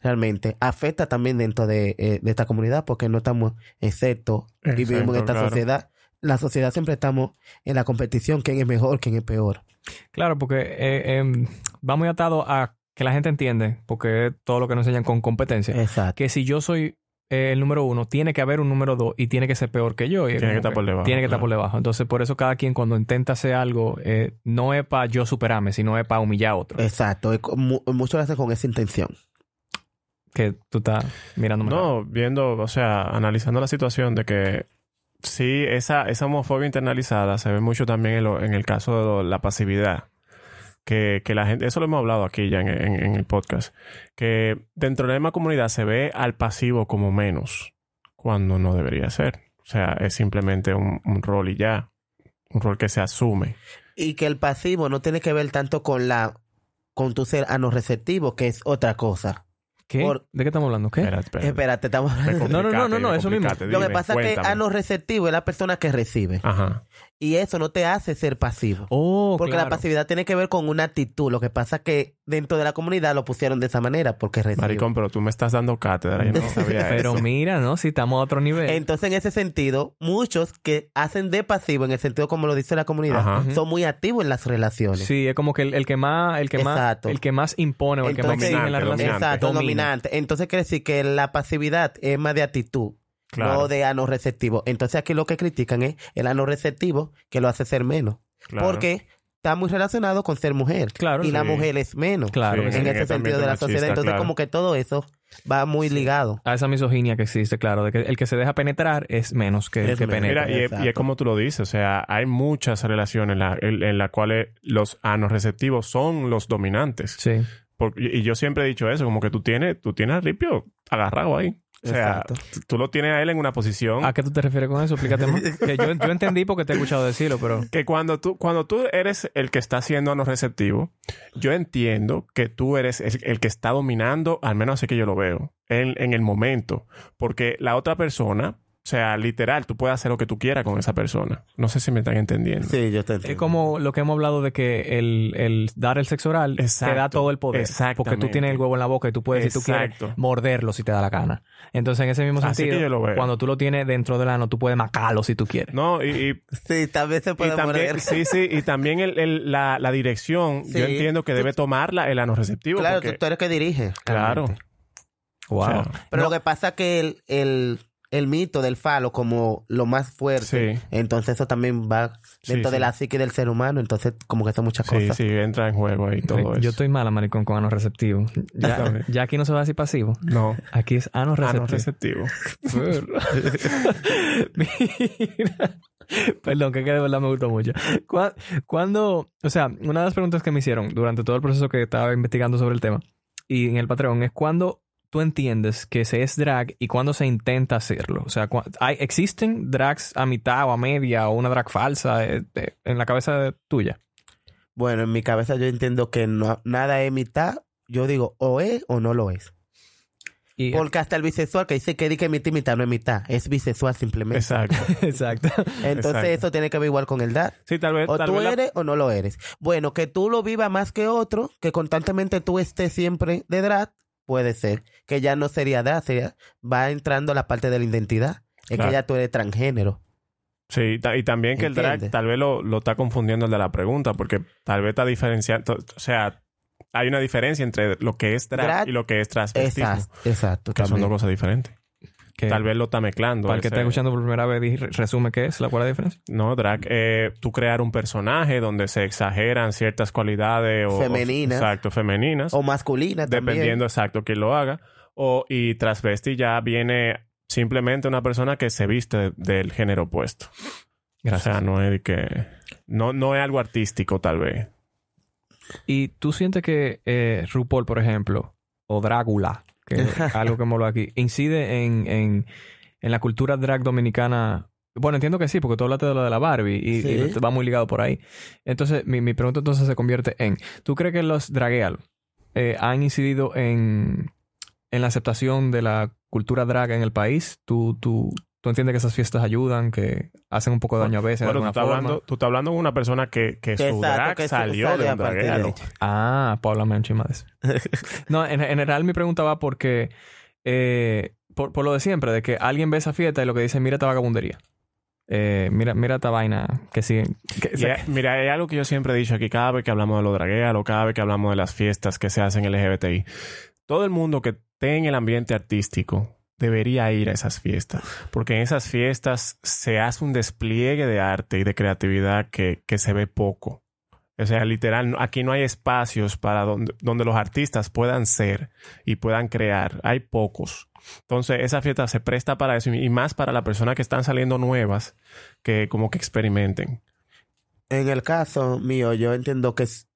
realmente afecta también dentro de, eh, de esta comunidad porque no estamos Exacto, vivimos en esta claro. sociedad. La sociedad siempre estamos en la competición, quién es mejor, quién es peor. Claro, porque eh, em, va muy atado a que la gente entiende, porque es todo lo que nos enseñan con competencia, Exacto. que si yo soy eh, el número uno, tiene que haber un número dos y tiene que ser peor que yo. Y Tiene que estar por debajo, Tiene que estar por debajo. Entonces, por eso cada quien cuando intenta hacer algo, eh, no es para yo superarme, sino es para humillar a otro. Exacto. Es como- mucho lo hacen con esa intención. Que tú estás mirándome. No, viendo, o sea, analizando la situación de que sí, esa, esa homofobia internalizada se ve mucho también en, lo- en el caso de lo- la pasividad. Que, que la gente, eso lo hemos hablado aquí ya en, en- en el podcast, que dentro de la misma comunidad se ve al pasivo como menos, cuando no debería ser. O sea, es simplemente un, un rol y ya, un rol que se asume. Y que el pasivo no tiene que ver tanto con la con tu ser anorreceptivo, que es otra cosa. ¿Qué? por- ¿De qué estamos hablando? ¿Qué? Espérate, espérate. Espérate, estamos hablando. No, no, no, no, no, eso mismo. complicate, Lo que dime, pasa es que anorreceptivo es la persona que recibe. Ajá. Y eso no te hace ser pasivo. Oh, Porque claro. la pasividad tiene que ver con una actitud. Lo que pasa es que dentro de la comunidad lo pusieron de esa manera, porque recibe. Maricón, pero tú me estás dando cátedra, yo no sabía Pero eso. mira, ¿no? Si estamos a otro nivel. Entonces, en ese sentido, muchos que hacen de pasivo, en el sentido como lo dice la comunidad, Ajá. son muy activos en las relaciones. Sí, es como que el, el que más, el que más, el que más impone o el que más exige en la Dominante, relación. Exacto, domina. dominante. Entonces quiere decir que la pasividad es más de actitud, Claro. no de anorreceptivo. Entonces aquí lo que critican es el anorreceptivo que lo hace ser menos. Claro. Porque está muy relacionado con ser mujer. Claro, y la mujer es menos. Claro, Sí, en sí. ese sentido de la sociedad. Entonces claro. como que todo eso va muy ligado. A esa misoginia que existe, claro, de que el que se deja penetrar es menos que el que menos. penetra. Mira, y, es- y es Exacto. como tú lo dices, o sea, hay muchas relaciones en las en, las cuales los anorreceptivos son los dominantes. Sí. Por- y yo siempre he dicho eso, como que tú tienes, tú tienes a Ripio agarrado ahí. O sea, tú- lo tienes a él en una posición ¿A qué tú te refieres con eso? Explícate más. Que yo, yo entendí porque te he escuchado decirlo, pero... que cuando tú, cuando tú eres el que está siendo anorreceptivo, yo entiendo que tú eres el, el que está dominando, al menos así que yo lo veo, en, en el momento. Porque la otra persona, o sea, literal, tú puedes hacer lo que tú quieras con esa persona. No sé si me están entendiendo. Sí, yo te entiendo. Es como lo que hemos hablado de que el, el dar el sexo oral Exacto. te da todo el poder. Porque Exactamente. tú tienes el huevo en la boca y tú puedes, si tú Exacto. quieres, morderlo si te da la gana. Entonces, en ese mismo Así sentido, que yo lo veo. cuando tú lo tienes dentro del ano, tú puedes macarlo si tú quieres. No, y, y- Sí, tal vez se puede también, morder. sí, sí, y también el, el- la, la dirección, Sí. yo entiendo que debe tomarla el anorreceptivo. Claro, porque, tú, tú eres que dirige. claro. realmente. Wow. O sea, Pero lo que pasa es que el, el, el mito del falo como lo más fuerte, Sí. entonces eso también va Sí, dentro de sí. la psique del ser humano, entonces como que son muchas Sí, cosas. sí, entra en juego ahí todo eso. Yo estoy mala, maricón, con ano receptivo. Ya, ya aquí no se va a decir pasivo. No, Aquí es ano receptivo. anorreceptivo. Mira. Perdón, que, que de verdad me gustó mucho. Cu- Cuando, o sea, una de las preguntas que me hicieron durante todo el proceso que estaba investigando sobre el tema y en el Patreon es cuando tú entiendes que se es drag y cuando se intenta hacerlo. O sea, hay, ¿existen drags a mitad o a media o una drag falsa eh, en la cabeza tuya? Bueno, en mi cabeza yo entiendo que no, nada es mitad. Yo digo, o es o no lo es. Y, Porque hasta el bisexual que dice que di que mitad y mitad no es mitad. Es bisexual simplemente. Exacto. Exacto. Entonces Exacto. eso tiene que ver igual con el DAT. Sí, tal vez. O tal tú vez la- eres o no lo eres. Bueno, que tú lo vivas más que otro, que constantemente tú estés siempre de drag, puede ser. Que ya no sería drag, sería, va entrando la parte de la identidad. Es Claro. que ya tú eres transgénero. Sí, y también que el drag tal vez lo, lo está confundiendo el de la pregunta, porque tal vez está diferenciando. O sea, hay una diferencia entre lo que es drag, Drag, y lo que es transvestismo. Exacto, exacto. Que son dos cosas diferentes. Que- Tal vez lo está mezclando. Para el que está escuchando por primera vez, resume qué es, la cuál es la diferencia. No, drag, eh, tú crear un personaje donde se exageran ciertas cualidades o, Femeninas. o- exacto, femeninas. O masculina también. dependiendo exacto quién lo haga. O, y transvesti ya viene simplemente una persona que se viste de- del género opuesto. Gracias. O sea, no es de que. No, no es algo artístico, tal vez. Y tú sientes que eh, RuPaul, por ejemplo, o Drácula, que es algo que hemos aquí, incide en, en, en la cultura drag dominicana. Bueno, entiendo que sí, porque tú hablaste de lo de la Barbie y, Sí. y va muy ligado por ahí. Entonces, mi, mi pregunta entonces se convierte en, ¿tú crees que los dragueal eh, han incidido en, en la aceptación de la cultura drag en el país? ¿Tú, tú, tú entiendes que esas fiestas ayudan, que hacen un poco de daño a veces? de Bueno, tú estás, forma? hablando, tú estás hablando con una persona que, que su Exacto, drag que salió sale de un ahí. Ah, pues de eso. no, en, en general mi pregunta va porque... eh, por, por lo de siempre, de que alguien ve esa fiesta y lo que dice, mira esta vagabundería. Eh, mira, mira esta vaina que Y hay- mira, hay algo que yo siempre he dicho aquí cada vez que hablamos de los draguealos, cada vez que hablamos de las fiestas que se hacen LGBTI. Todo el mundo que esté en el ambiente artístico debería ir a esas fiestas, porque en esas fiestas se hace un despliegue de arte y de creatividad que, que se ve poco. O sea, literal, aquí no hay espacios para donde, donde los artistas puedan ser y puedan crear. Hay pocos. Entonces, esa fiesta se presta para eso y más para las personas que están saliendo nuevas que como que experimenten. En el caso mío, yo entiendo que es-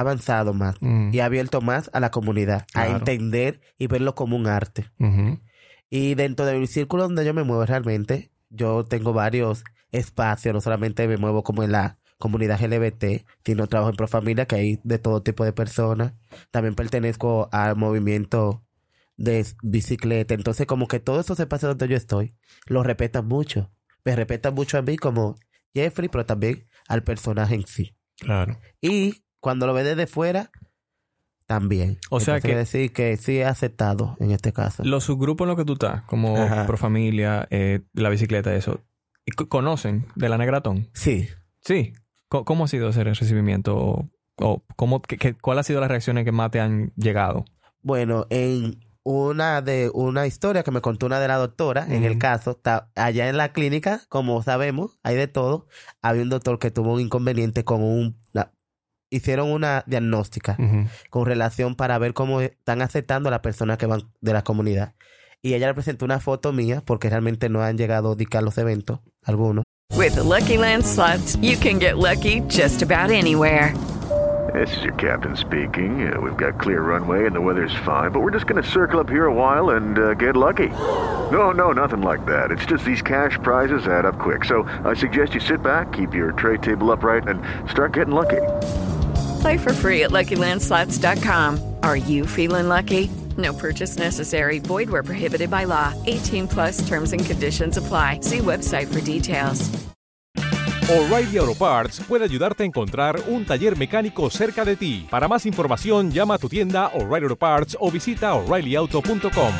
avanzado más Mm. y ha abierto más a la comunidad a entender y verlo como un arte. Y dentro del círculo donde yo me muevo realmente, yo tengo varios espacios, no solamente me muevo como en la comunidad LGBT, sino trabajo en Profamilia, que hay de todo tipo de personas. También pertenezco al movimiento de bicicleta. Entonces, como que todos esos espacios donde yo estoy, los respetan mucho. Me respetan mucho a mí como Jeffrey, pero también al personaje en sí. Claro. Y cuando lo ve desde fuera, también. O sea Entonces, que- decir que sí he aceptado en este caso. Los subgrupos en los que tú estás, como Ajá. Profamilia, eh, la bicicleta, eso, ¿y c- ¿conocen de la Negratón? Sí. Sí. ¿Cómo ha sido ese recibimiento? ¿O, o cómo, qué- qué- cuál ha sido las reacciones que más te han llegado? Bueno, en una de una historia que me contó una de la doctora, en el caso, está allá en la clínica, como sabemos, hay de todo. Había un doctor que tuvo un inconveniente con un hicieron una diagnóstica Ujú. con relación para ver cómo están aceptando a las personas que van de la comunidad. Y ella le presentó una foto mía porque realmente no han llegado a los eventos, algunos. With the Lucky Land slots, you can get lucky just about anywhere. This is your captain speaking. Uh, we've got clear runway and the weather's fine, but we're just going to circle up here a while and uh, get lucky. No, no, nothing like that. It's just these cash prizes add up quick. So I suggest you sit back, keep your tray table upright, and start getting lucky. Play for free at LuckyLandSlots.com. Are you feeling lucky? No purchase necessary. Void where prohibited by law. 18 plus terms and conditions apply. See website for details. O'Reilly Auto Parts puede ayudarte a encontrar un taller mecánico cerca de ti. Para más información, llama a tu tienda O'Reilly Auto Parts o visita oreillyauto.com.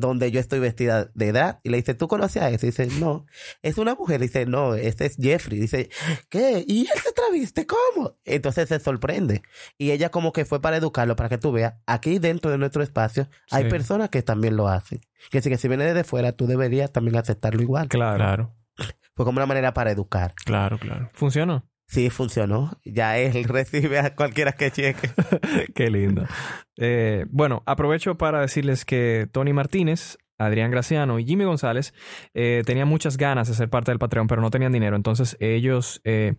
donde yo estoy vestida de edad. Y le dice, ¿tú conoces a ese? Y dice, no. Es una mujer. Dice, no, este es Jeffrey. Dice, ¿qué? ¿Y él se traviste? ¿Cómo? Entonces se sorprende. Y ella como que fue para educarlo, para que tú veas, aquí dentro de nuestro espacio hay Sí. personas que también lo hacen. Que si, que si viene desde fuera, tú deberías también aceptarlo igual. Claro. Claro, Fue como una manera para educar. claro, claro. ¿Funcionó? Sí, funcionó. Ya él recibe a cualquiera que cheque. Qué lindo. Eh, bueno, aprovecho para decirles que Tony Martínez Adrián Graciano y Jimmy González eh, tenían muchas ganas de ser parte del Patreon, pero no tenían dinero. Entonces ellos eh,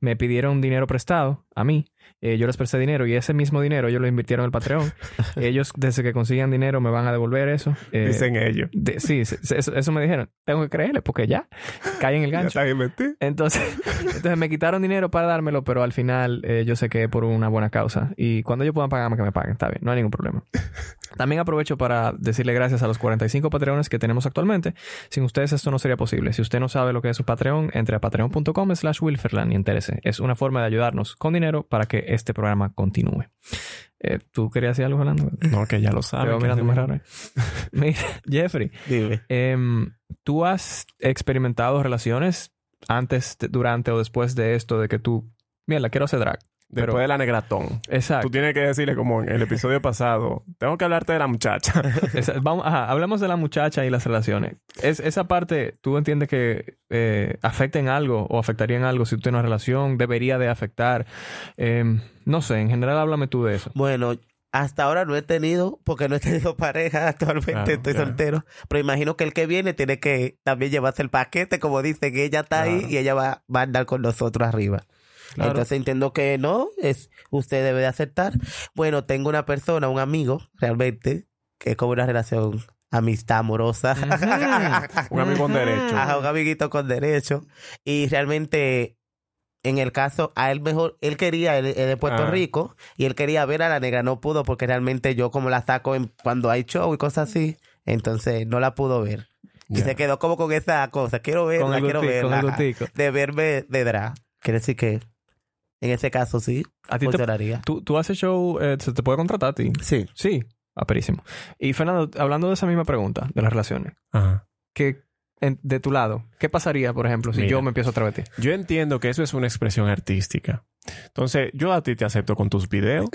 me pidieron dinero prestado a mí. Eh, yo les presté dinero y ese mismo dinero ellos lo invirtieron en el Patreon. ellos, desde que consigan dinero, me van a devolver eso. Eh, Dicen ellos. de- sí, se- se- eso, eso me dijeron. Tengo que creerle porque ya cae en el gancho. Entonces, entonces me quitaron dinero para dármelo, pero al final eh, yo sé que es por una buena causa. Y cuando ellos puedan pagarme, que me paguen. Está bien, no hay ningún problema. También aprovecho para decirle gracias a los 45 Patreones que tenemos actualmente. Sin ustedes esto no sería posible. Si usted no sabe lo que es un Patreon, entre a patreon.com slash wilferland y entérese. Es una forma de ayudarnos con dinero para que este programa continúe. Eh, ¿Tú querías decir algo, Fernando? No, que ya lo mirando muy me- raro. ahí. Mira, Jeffrey. Dime. Em, ¿Tú has experimentado relaciones antes, durante o después de esto de que tú, mira, quiero hacer drag? Después Pero- de la negratón. Exacto. Tú tienes que decirle como en el episodio pasado, tengo que hablarte de la muchacha. Esa- vamos, ajá, hablamos de la muchacha y las relaciones. Es, esa parte, ¿tú entiendes que eh, afecta en algo o afectaría en algo si tú tienes una relación? ¿Debería de afectar? Em, no sé, en general háblame tú de eso. Bueno, hasta ahora no he tenido, porque no he tenido pareja actualmente, Claro, estoy claro. soltero. Pero imagino que el que viene tiene que también llevarse el paquete, como dice que ella está ahí y ella va, va a andar con nosotros arriba. Claro. Entonces entiendo que no, es usted debe de aceptar. Bueno, tengo una persona, un amigo, realmente, que es como una relación amistad amorosa. Un amigo con derecho. Ajá, un amiguito con derecho. Y realmente, en el caso, a él mejor, él quería, él, él es de Puerto Ah. Rico, y él quería ver a la negra, no pudo, porque realmente yo como la saco en- cuando hay show y cosas así, entonces no la pudo ver. Y se quedó como con esa cosa, quiero verla, quiero verla. De verme de drag. Quiere decir que en ese caso sí, ¿A ti te, funcionaría. tú, tú haces show, eh, se te puede contratar a ti? Sí. Sí, aperísimo. Y Fernando, hablando de esa misma pregunta, de las relaciones, Ajá. ¿qué, en- de tu lado, ¿qué pasaría, por ejemplo, si Mira. yo me empiezo a ti? Yo entiendo que eso es una expresión artística. Entonces, yo a ti te acepto con tus videos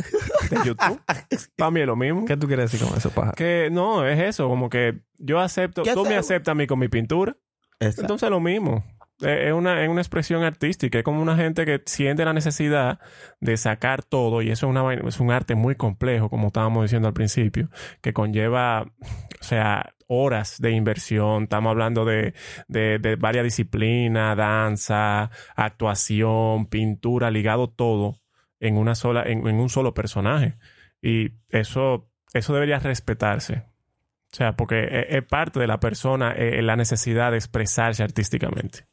de YouTube. Para mí es lo mismo. ¿Qué tú quieres decir con eso, paja? Que no, es eso, como que yo acepto, ¿Qué tú me aceptas a mí con mi pintura. Exacto. Entonces lo mismo. Eh, Es una, es una expresión artística. Es como una gente que siente la necesidad de sacar todo. Y eso es, una, es un arte muy complejo, como estábamos diciendo al principio, que conlleva, o sea, horas de inversión. Estamos hablando de, de, varias disciplinas, danza, actuación, pintura, ligado todo en una sola, en, un solo personaje. Y eso, eso debería respetarse. O sea, porque es, es parte de la persona eh, la necesidad de expresarse artísticamente.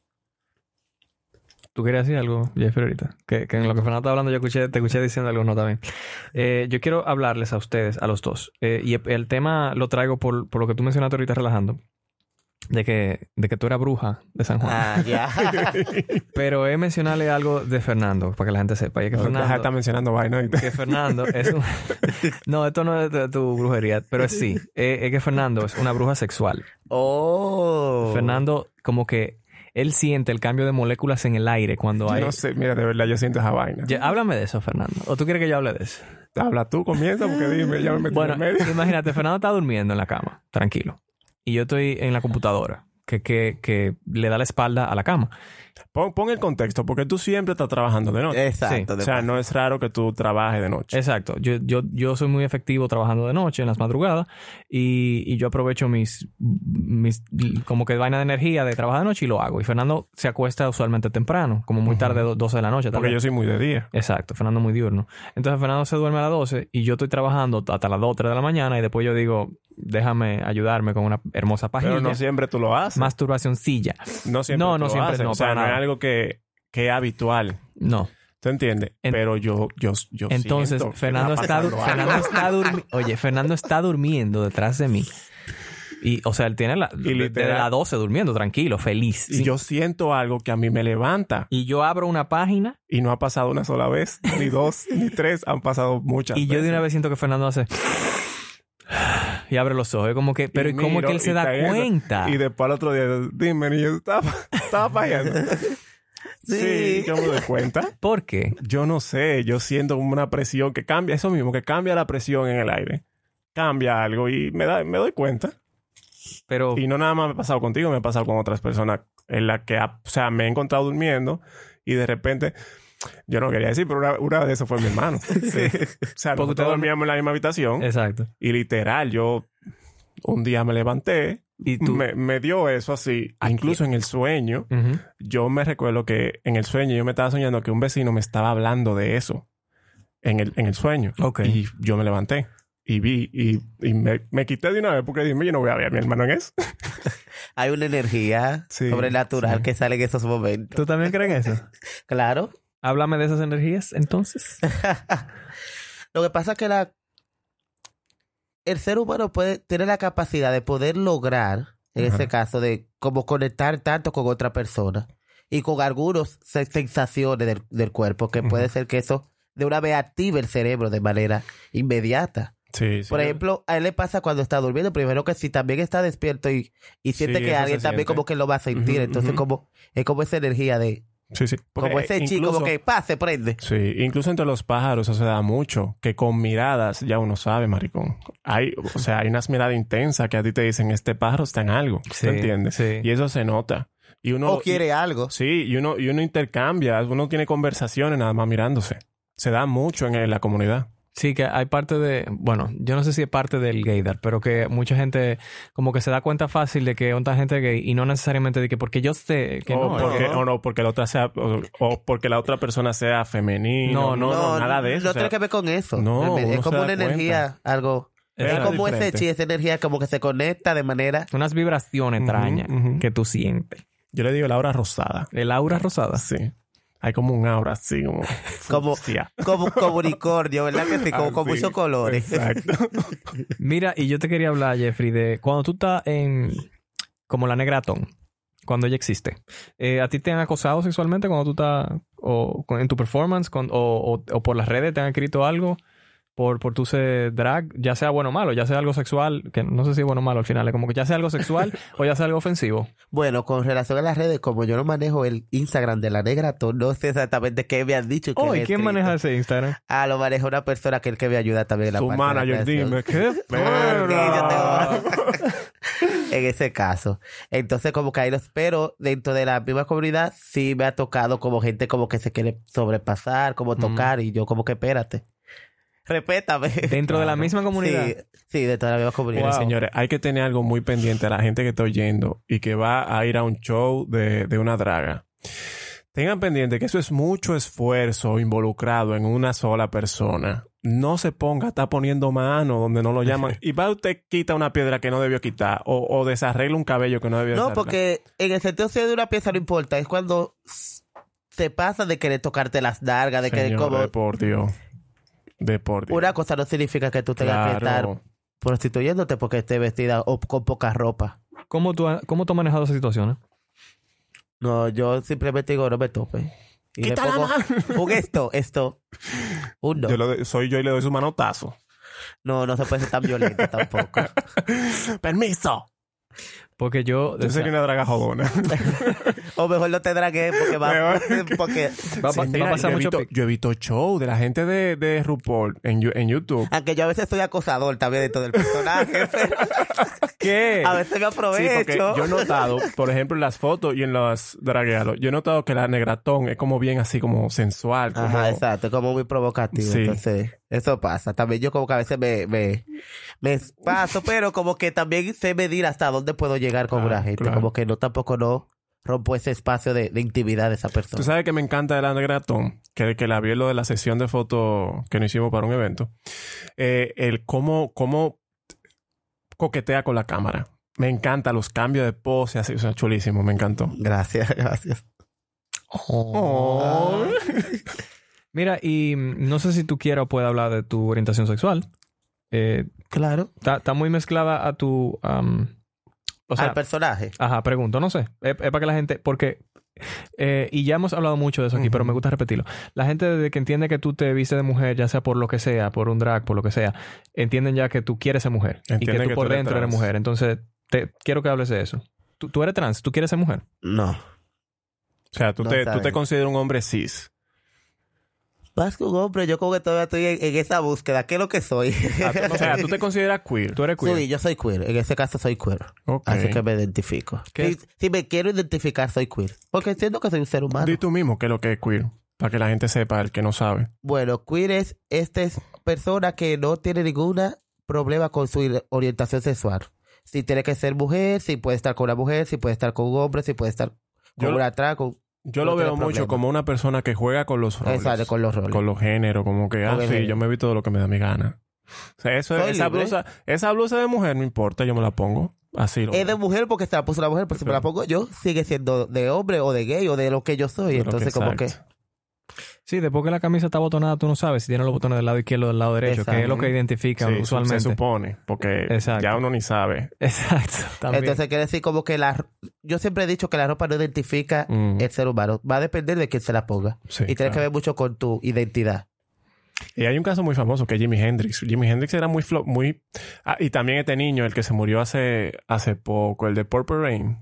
¿Tú querías decir algo, Jeffrey, ahorita? Que, que en lo que Fernando está hablando yo escuché, te escuché diciendo algo, no también. Eh, yo quiero hablarles a ustedes, a los dos. Eh, y el tema lo traigo por, por lo que tú mencionaste ahorita relajando. De que, de que tú eras bruja de San Juan. Ah, ya. Pero es mencionarle algo de Fernando, para que la gente sepa. Y es que de Fernando... estar mencionando vaina. que Fernando es un... no, esto no es de tu brujería, pero es sí. Eh, es que Fernando es una bruja sexual. Oh. Fernando, como que él siente el cambio de moléculas en el aire cuando Yo hay... no sé, mira, de verdad yo siento esa vaina. Ya, háblame de eso, Fernando. ¿O tú quieres que yo hable de eso? Habla tú, comienza, porque dime, ya me metí Bueno, en el medio. imagínate, Fernando está durmiendo en la cama, tranquilo. Y yo estoy en la computadora, que, que, que le da la espalda a la cama. Pon, pon el contexto, porque tú siempre estás trabajando de noche. Exacto. o sea, no es raro que tú trabajes de noche. Exacto. Yo, yo, yo soy muy efectivo trabajando de noche, en las madrugadas, y, y yo aprovecho mis, mis, como que vaina de energía de trabajar de noche y lo hago. Y Fernando se acuesta usualmente temprano, como muy tarde, do- 12 de la noche. tal porque vez. yo soy muy de día. Exacto, Fernando muy diurno. Entonces Fernando se duerme a las 12 y yo estoy trabajando hasta las 2 3 de la mañana y después yo digo, déjame ayudarme con una hermosa página. Pero no siempre tú lo haces. Masturbacioncilla. no siempre no, tú no lo siempre, haces. no, O sea, no es algo que, que es habitual. No. ¿Tú entiendes? En- Pero yo, yo, yo Entonces, Fernando está Fernando está durmi- Oye, Fernando está durmiendo detrás de mí. Y, o sea, él tiene la, Y desde literal- las 12 durmiendo, tranquilo, feliz. Y yo siento algo que a mí me levanta. y yo abro una página Y no ha pasado una sola vez, ni dos, ni tres. Han pasado muchas y yo de una vez siento que Fernando hace... Y abre los ojos. Es como que, pero Y ¿y cómo es que él se y da eso. cuenta? Y después al otro día, dime, niño, estaba, estaba fallando. Sí. yo me doy cuenta. ¿Por qué? Yo no sé, yo siento una presión que cambia, eso mismo, que cambia la presión en el aire. Cambia algo y me, da, me doy cuenta. Pero... Y no nada más me ha pasado contigo, me ha pasado con otras personas en las que, o sea, me he encontrado durmiendo y de repente, yo no quería decir, pero una, una de esas fue mi hermano. Sí. O sea, Porque nosotros dormíamos en la misma habitación Exacto. y literal, yo, un día me levanté Y tú. me, me dio eso así. Incluso en el sueño, yo me recuerdo que en el sueño yo me estaba soñando que un vecino me estaba hablando de eso. En el, en el sueño. Ok. Y yo me levanté. Y vi, y, y me, me quité de una vez porque dije, yo no voy a ver a mi hermano en eso. Hay una energía Sí, sobrenatural sí. que sale en esos momentos. ¿Tú también crees en eso? Claro. Háblame de esas energías, entonces. Lo que pasa es que la el ser humano puede tener la capacidad de poder lograr, en Ajá. ese caso, de como conectar tanto con otra persona y con algunas se- sensaciones del, del cuerpo, que puede ser que eso de una vez active el cerebro de manera inmediata. Sí, sí. Por ejemplo, a él le pasa cuando está durmiendo, primero que si también está despierto y, y siente Sí, que alguien también como que lo va a sentir, entonces como es como esa energía de Sí, sí. Porque, como ese eh, chico incluso- como que pase, prende. Sí, incluso entre los pájaros eso se da mucho, que con miradas ya uno sabe, maricón. Hay, o sea, hay unas miradas intensas que a ti te dicen, este pájaro está en algo, Sí, ¿te entiendes? sí. Y eso se nota. Y uno o quiere algo. Sí, y uno y uno intercambia, uno tiene conversaciones nada más mirándose. Se da mucho en, en la comunidad. Sí, que hay parte de, bueno, yo no sé si es parte del gaydar, pero que mucha gente como que se da cuenta fácil de que otra gente es gay y no necesariamente de que porque yo sé que o, no. porque, que- o no, porque la otra sea, o, o porque la otra persona sea femenina. No, No, no, nada de eso. No o sea, tiene que ver con eso. no, es como una energía, algo. Es como ese chi, esa energía como que se conecta de manera. unas vibraciones extrañas que tú sientes. Yo le digo el aura rosada. El aura rosada. Sí. Hay como un aura así, como. Como, como, como unicornio, ¿verdad? Que sí, como con muchos colores. Exacto. Mira, y yo te quería hablar, Jeffrey, de cuando tú estás en como la negratón, cuando ella existe. eh, ¿A ti te han acosado sexualmente cuando tú estás o en tu performance con- o, o- o por las redes te han escrito algo por, por tu ser drag, ya sea bueno o malo, ya sea algo sexual, que no sé si es bueno o malo al final, es como que ya sea algo sexual o ya sea algo ofensivo? Bueno, con relación a las redes, como yo no manejo el Instagram de la negra, no sé exactamente qué me han dicho. que Oh, ¿y quién maneja ese Instagram? Ah, lo maneja una persona que, que me ayuda también en la Su parte de la manager, dime, ¿qué? En ese caso. Entonces, como que ahí los, pero dentro de la misma comunidad sí me ha tocado como gente como que se quiere sobrepasar, como tocar, y yo como que espérate. Respétame. Dentro de la misma comunidad. Sí, sí, dentro de la misma comunidad. Miren, señores, hay que tener algo muy pendiente a la gente que está oyendo y que va a ir a un show de, de una draga. Tengan pendiente que eso es mucho esfuerzo involucrado en una sola persona. No se ponga, está poniendo mano donde no lo llaman. y va usted quita una piedra que no debió quitar o, o desarregla un cabello que no debió No, desarreglar. porque en el sentido si de una pieza no importa, es cuando se pasa de querer tocarte las largas, de querer como... por Dios. De por Dios. Una cosa no significa que tú tengas que estar prostituyéndote porque estés vestida o con poca ropa. ¿Cómo tú, ha- cómo tú has manejado esa situación? No, yo simplemente digo, no me tope. Y le Quita la pongo mano. un esto, esto. Un no. Yo lo de- soy yo y le doy su manotazo. No, no se puede ser tan violento tampoco. Permiso. Porque yo... Yo sería una draga jodona. o mejor no te dragué porque va, Mejor. porque Va a va pasar yo mucho pic. Yo he visto show de la gente de, de RuPaul en, en YouTube. aunque yo a veces soy acosador también de todo el personaje, pero ¿Qué? a veces me Sí, aprovecho. porque yo he notado, por ejemplo, en las fotos y en los dragueados, yo he notado que la negratón es como bien así como sensual. Como, Ajá, exacto, como muy provocativo. Sí. Entonces, eso pasa. También yo como que a veces me, me, me paso, pero como que también sé medir hasta dónde puedo llegar con Ah, una gente. claro. Como que no tampoco no rompo ese espacio de, de intimidad de esa persona. Tú sabes que me encanta de la negratón, que, que la vi lo de la sesión de fotos que nos hicimos para un evento. Eh, el cómo, cómo coquetea con la cámara. Me encanta los cambios de pose, así, o sea, chulísimo, me encantó. Gracias, gracias. Oh. Mira, y no sé si tú quieras o puedes hablar de tu orientación sexual. Eh, Claro. Está muy mezclada a tu... o sea, Al personaje. ajá, pregunto, no sé. Es, es para que la gente... Porque... eh, y ya hemos hablado mucho de eso aquí, pero me gusta repetirlo. La gente desde que entiende que tú te vistes de mujer, ya sea por lo que sea, por un drag, por lo que sea, entienden ya que tú quieres ser mujer. y que tú que por tú eres dentro eres mujer. Entonces, te, quiero que hables de eso. Tú, tú eres trans, tú quieres ser mujer. No. O sea, tú, No te, tú te consideras un hombre cis. Más que un hombre, yo como que todavía estoy en, en esa búsqueda. ¿Qué es lo que soy? O sea, tú te consideras queer. Tú eres queer. Sí, yo soy queer. En ese caso soy queer. Ok. Así que me identifico. Si, si me quiero identificar, soy queer. Porque entiendo que soy un ser humano. Di tú mismo qué es lo que es queer. Para que la gente sepa, el que no sabe. Bueno, queer es esta es persona que no tiene ningún problema con su orientación sexual. si tiene que ser mujer, si puede estar con una mujer, si puede estar con un hombre, si puede estar con Yo- una atrás, con... Yo lo veo mucho como una persona que juega con los roles. Exacto, con los roles. Con los géneros, como que, ah, sí, yo me vi todo lo que me da mi gana. O sea, eso, Soy esa, libre. blusa, esa blusa de mujer no importa, yo me la pongo. Así lo Es de mujer porque se la puso la mujer, pero si me la pongo yo, sigue siendo de hombre o de gay o de lo que yo soy. que Entonces, como que... Sí, después que la camisa está botonada, tú no sabes si tiene los botones del lado izquierdo o del lado derecho, que es lo que identifica Sí, usualmente. Se supone, porque Exacto. ya uno ni sabe. Exacto. También. Entonces quiere decir como que la... Yo siempre he dicho que la ropa no identifica Mm. el ser humano. Va a depender de quién se la ponga. Sí, y tiene claro. que ver mucho con tu identidad. Y hay un caso muy famoso que es Jimi Hendrix. Jimi Hendrix era muy... flo- muy ah, y también este niño, el que se murió hace, hace poco, el de Purple Rain.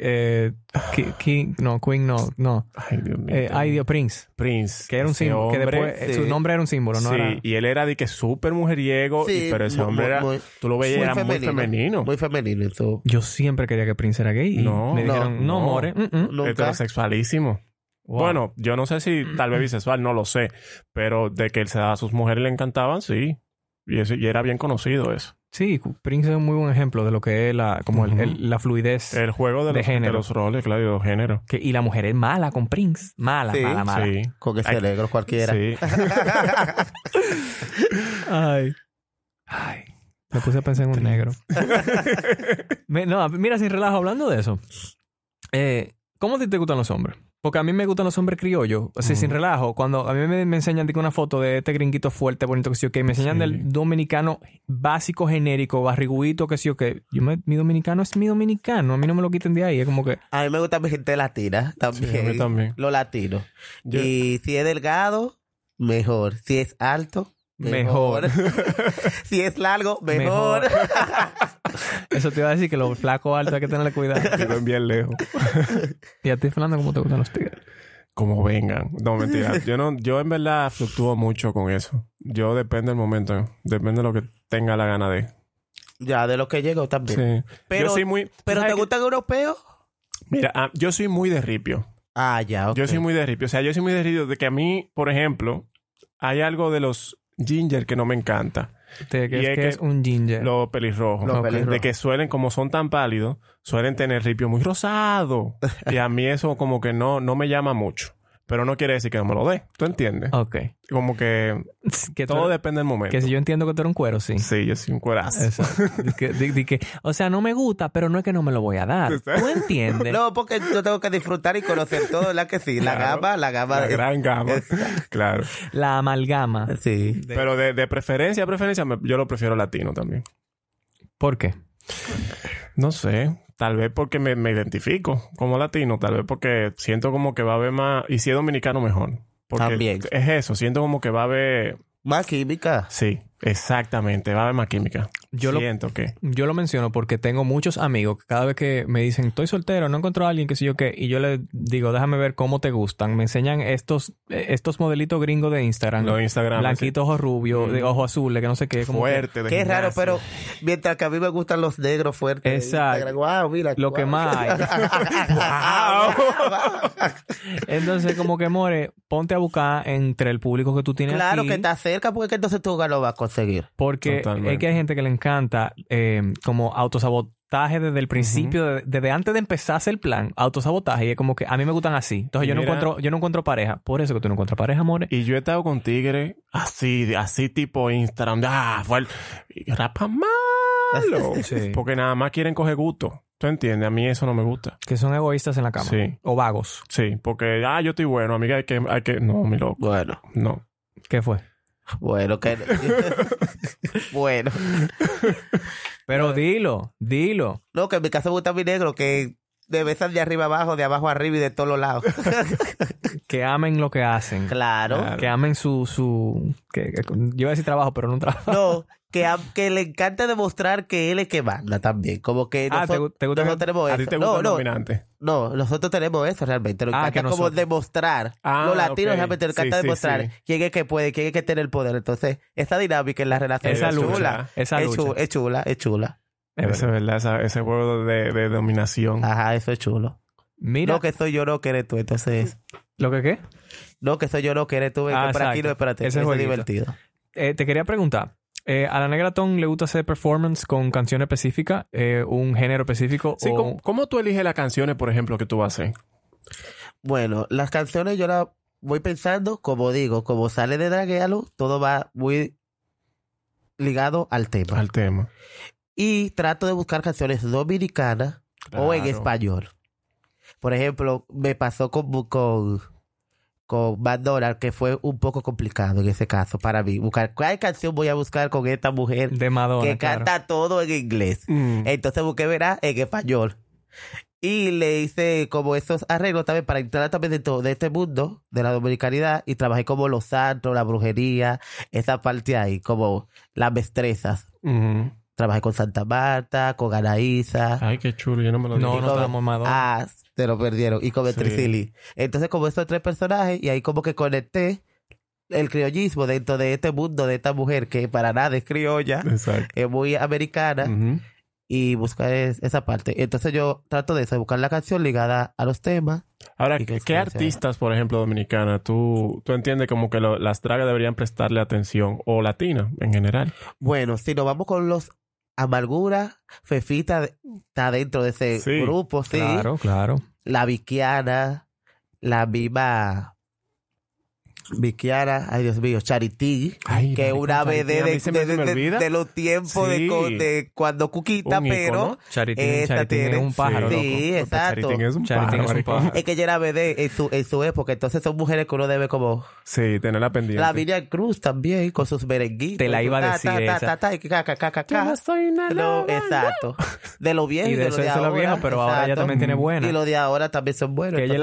Eh, Ki- King, no, Queen no, no. Ay, Dios mío. Eh, ay, Dios, Prince. Prince. Que era un símbolo, que hombre- después, eh, sí. su nombre era un símbolo, ¿no? sí, Era- y él era de que súper mujeriego, Sí, y- pero ese mu- hombre era... muy- tú lo veías, era muy femenino. Muy femenino. y tú- Yo siempre quería que Prince era gay y No, me dijeron, no, no, more. mm, mm". Nunca. Heterosexualísimo. Wow. Bueno, yo no sé si tal vez bisexual, no lo sé. Pero de que él se daba a sus mujeres le encantaban, sí. Y, era bien conocido eso. Sí, Prince es un muy buen ejemplo de lo que es la, como el- la fluidez. El juego de, De los, de los roles, claro, y de los géneros. que, y la mujer es mala con Prince. Mala, Sí, mala, mala. Sí. Con ese Ay, negro cualquiera. Sí. Ay. Ay. Me puse a pensar en un negro. Me- no, mira, sin relajo, hablando de eso. Eh, ¿Cómo ti te gustan los hombres? Porque a mí me gustan los hombres criollos. Así, sin relajo. Cuando a mí me, me enseñan digo, una foto de este gringuito fuerte, bonito, que sí o que me enseñan Sí. del dominicano básico, genérico, barriguito, que sí o que yo me- mi dominicano es mi dominicano. A mí no me lo quiten de ahí. Es como que... A mí me gusta mi gente latina también. Sí, a mí también. Lo latino. Yo- Y si es delgado, mejor. Si es alto, mejor. Mejor. si es largo, mejor. Eso te iba a decir que los flacos altos hay que tenerle cuidado. Viven bien lejos. y a ti, Fernando, ¿cómo te gustan los tigres? Como vengan. No, mentira. Yo no, yo en verdad fluctúo mucho con eso. Yo depende del momento. Depende de lo que tenga la gana de. ya, de lo que llego también. Sí. Pero- yo soy muy. ¿Pero ¿sabes te gustan europeos? Mira, ah, yo soy muy de ripio. Ah, ya. Yo soy muy de ripio. O sea, yo soy muy de ripio de que a mí, por ejemplo, hay algo de los ginger que no me encanta. Te- que Y es que es un ginger. Los pelirrojos. Los pelirrojos. De que suelen, como son tan pálidos, suelen tener ripio muy rosado. y a mí eso como que no, no me llama mucho. Pero no quiere decir que no me lo dé. ¿Tú entiendes? Ok. Como que Que tú- todo depende del momento. Que si yo entiendo que tú eres un cuero, sí. Sí, yo soy un cuerazo. Exacto. Di que, di- di que, o sea, no me gusta, pero no es que no me lo voy a dar. Exacto. ¿Tú entiendes? No, porque yo tengo que disfrutar y conocer todo, ¿verdad que sí? La Claro. gama, la gama. La gran gama. claro. La amalgama. Sí. Pero de, de preferencia a preferencia, me- yo lo prefiero latino también. ¿Por qué? No sé. Tal vez porque me, me identifico como latino. Tal vez porque siento como que va a haber más... Y si es dominicano, mejor. Porque También. es eso. Siento como que va a haber... Más química. Sí, exactamente. Va a haber más química. Yo lo- siento que... Yo lo menciono porque tengo muchos amigos que cada vez que me dicen, estoy soltero, no encuentro a alguien, que sé yo qué, y yo les digo, déjame ver cómo te gustan. Me enseñan estos, eh, estos modelitos gringos de Instagram. Los Instagram. Blanquitos ojos rubios, de ojos azules, que no sé qué. Como que- Fuerte. de Qué raro, gimnasio. pero mientras que a mí me gustan los negros fuertes. Exacto. Instagram, Wow, mira. Lo que más hay. Entonces, como que, more, ponte a buscar entre el público que tú tienes Claro aquí. que está cerca porque es que entonces tú lo vas a conseguir. Porque Totalmente. es que hay gente que le encanta eh, como autosabotaje desde el principio, de- desde antes de empezarse el plan, autosabotaje. Y es como que a mí me gustan así. Entonces yo no encuentro, yo no encuentro pareja. Por eso que tú no encuentras pareja, more. Y yo he estado con tigres así, de- así tipo Instagram. de, Ah, fue el... rapa malo. Sí. Porque nada más quieren coger gusto. ¿Tú entiendes? A mí eso no me gusta. Que son egoístas en la cama. Sí. O vagos. Sí, porque, ah, yo estoy bueno, amiga, hay que, hay que, no, mi loco, Bueno, no. ¿Qué fue? Bueno, que. bueno. Pero dilo, dilo. No, que en mi caso me gusta mi negro, que de besan de arriba abajo, de abajo arriba y de todos los lados. Que amen lo que hacen. claro. Que amen su... su que, que- yo iba a decir trabajo, pero no trabajo. No, que, a- que le encanta demostrar que él es que manda también. Como que Ah, nosotros, ¿te te gusta nosotros que- tenemos A eso. ti te no, gusta el no, dominante. no, nosotros tenemos eso realmente. Nos Ah, encanta como nosotros. demostrar. Ah, Los latinos realmente nos encanta Sí, demostrar sí. quién es que puede, quién es que tiene el poder. Entonces, esa dinámica en la relación Esa es lucha, chula. esa es, lucha. chu- es chula, es chula. Es Eso es verdad, esa- ese juego de, de dominación. Ajá, eso es chulo. Mira, No, que soy yo, no que eres tú. Entonces, ¿lo que qué? no, que soy yo, no que eres tú. Ah, que por aquí no, espérate. Ese es divertido. Eh, te quería preguntar. Eh, a la negra Tom le gusta hacer performance con canciones específicas, eh, un género específico. Sí, o... ¿cómo, cómo tú eliges las canciones, por ejemplo, que tú vas a hacer? Bueno, las canciones yo las voy pensando, como digo, como sale de Draguealo, todo va muy ligado al tema. Al tema. Y trato de buscar canciones dominicanas o en español. Por ejemplo, me pasó con, con, con Madonna, que fue un poco complicado en ese caso para mí. Buscar cuál canción voy a buscar con esta mujer De Madonna. que claro. canta todo en inglés. Mm. Entonces busqué, verá, en español. Y le hice como esos arreglos también para entrar también dentro de este mundo de la dominicanidad y trabajé como los santos, la brujería, esa parte ahí, como las destrezas. Trabajé con Santa Marta, con Anaísa. Ay, qué chulo. Yo no me lo No, no estábamos. Ah, se lo perdieron. Y con Sí. Betricili. Entonces, como esos tres personajes, y ahí como que conecté el criollismo dentro de este mundo de esta mujer que para nada es criolla, Exacto. es muy americana, y buscar es- esa parte. Entonces yo trato de eso, de buscar la canción ligada a los temas. Ahora, ¿qué, artistas, por ejemplo, dominicanas, tú, tú entiendes como que lo- las dragas deberían prestarle atención? O latina, en general. Bueno, si nos vamos con los Amargura, Fefita está dentro de ese Sí, grupo, sí. Claro, claro. La Viquiana, la misma Viquiana, ay Dios mío, Charity, Ay, que es maricón, una Charity, BD de, de- los tiempos de, Sí. co- de cuando Cuquita, Un pero. Charitín, esta Charitín es tiene- un pájaro, Sí, loco. exacto. Charitín es un Charitín pájaro, es un pájaro. Es que ella era BD en su, en su época, entonces son mujeres que uno debe como... Sí, tenerla pendiente. La Vivian Cruz también, con sus merenguitos. Te la iba a decir. Yo no soy exacto. De lo viejo Y de lo de lo ahora. viejo, pero ahora ella también tiene buena. Y lo de ahora también son buenos. Que ella, es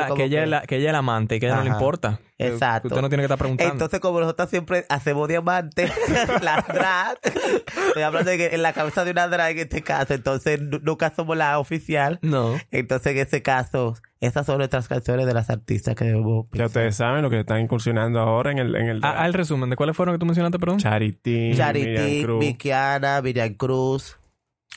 la, amante y que ella no le importa. Que- Exacto. Usted no tiene que estar preguntando. Entonces, como nosotros siempre hacemos diamantes, las drag, estoy hablando de que en la cabeza de una drag en este caso, entonces nu- nunca somos la oficial. no. Entonces, en ese caso, esas son nuestras canciones de las artistas que debemos Ya ustedes saben lo que están incursionando ahora en el... En el Ah, ah, el resumen. ¿De cuáles fueron que tú mencionaste, perdón? Charity, Charity, Miriam Cruz. Vikiana, Miriam Cruz.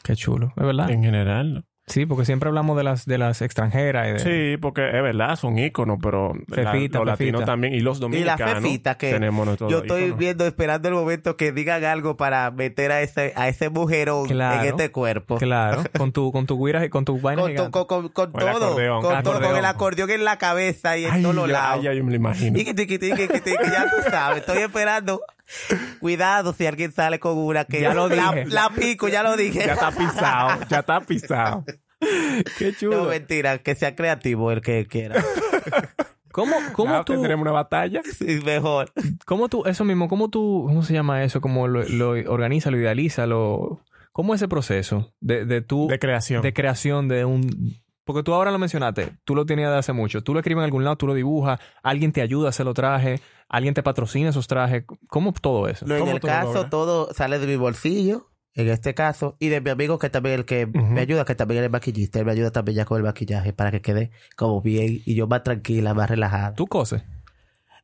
Qué chulo. Es verdad. En general. Sí, porque siempre hablamos de las, de las extranjeras. Y de... Sí, porque es verdad, son íconos, pero la- Fefita, los Fefita. latinos también y los Y la dominicanos fefita que tenemos nuestros yo estoy íconos. viendo, esperando el momento que digan algo para meter a ese, a ese mujerón Claro. en este cuerpo. Claro. Con tu, con tu guiras y con tu vaina Con, gigante. con, con, con Con el todo, acordeón. con todo, Acordeón. con el acordeón en la cabeza y en Ay, todos los ya, lados. ya yo me lo imagino. Y que ya tú sabes, estoy esperando. Cuidado si alguien sale con una que Ya lo la, la pico, ya lo dije. Ya está pisado, ya está pisado. Qué chulo. No, mentira, que sea creativo el que quiera. ¿Cómo, cómo tú, tendremos una batalla. Sí, mejor. cómo tú, eso mismo, cómo tú, cómo se llama eso? ¿Cómo lo, lo organiza, lo idealiza, lo... ¿Cómo es ese proceso de, de tu... De creación. de creación de un... Porque tú ahora lo mencionaste, tú lo tenías de hace mucho. Tú lo escribes en algún lado, tú lo dibujas, alguien te ayuda a hacer los trajes, alguien te patrocina esos trajes. ¿Cómo todo eso? No, en ¿Cómo el lo caso, todo sale de mi bolsillo, en este caso, y de mi amigo que también el que me ayuda, que también es maquillista, él me ayuda también ya con el maquillaje para que quede como bien y yo más tranquila, más relajada. ¿Tú coses?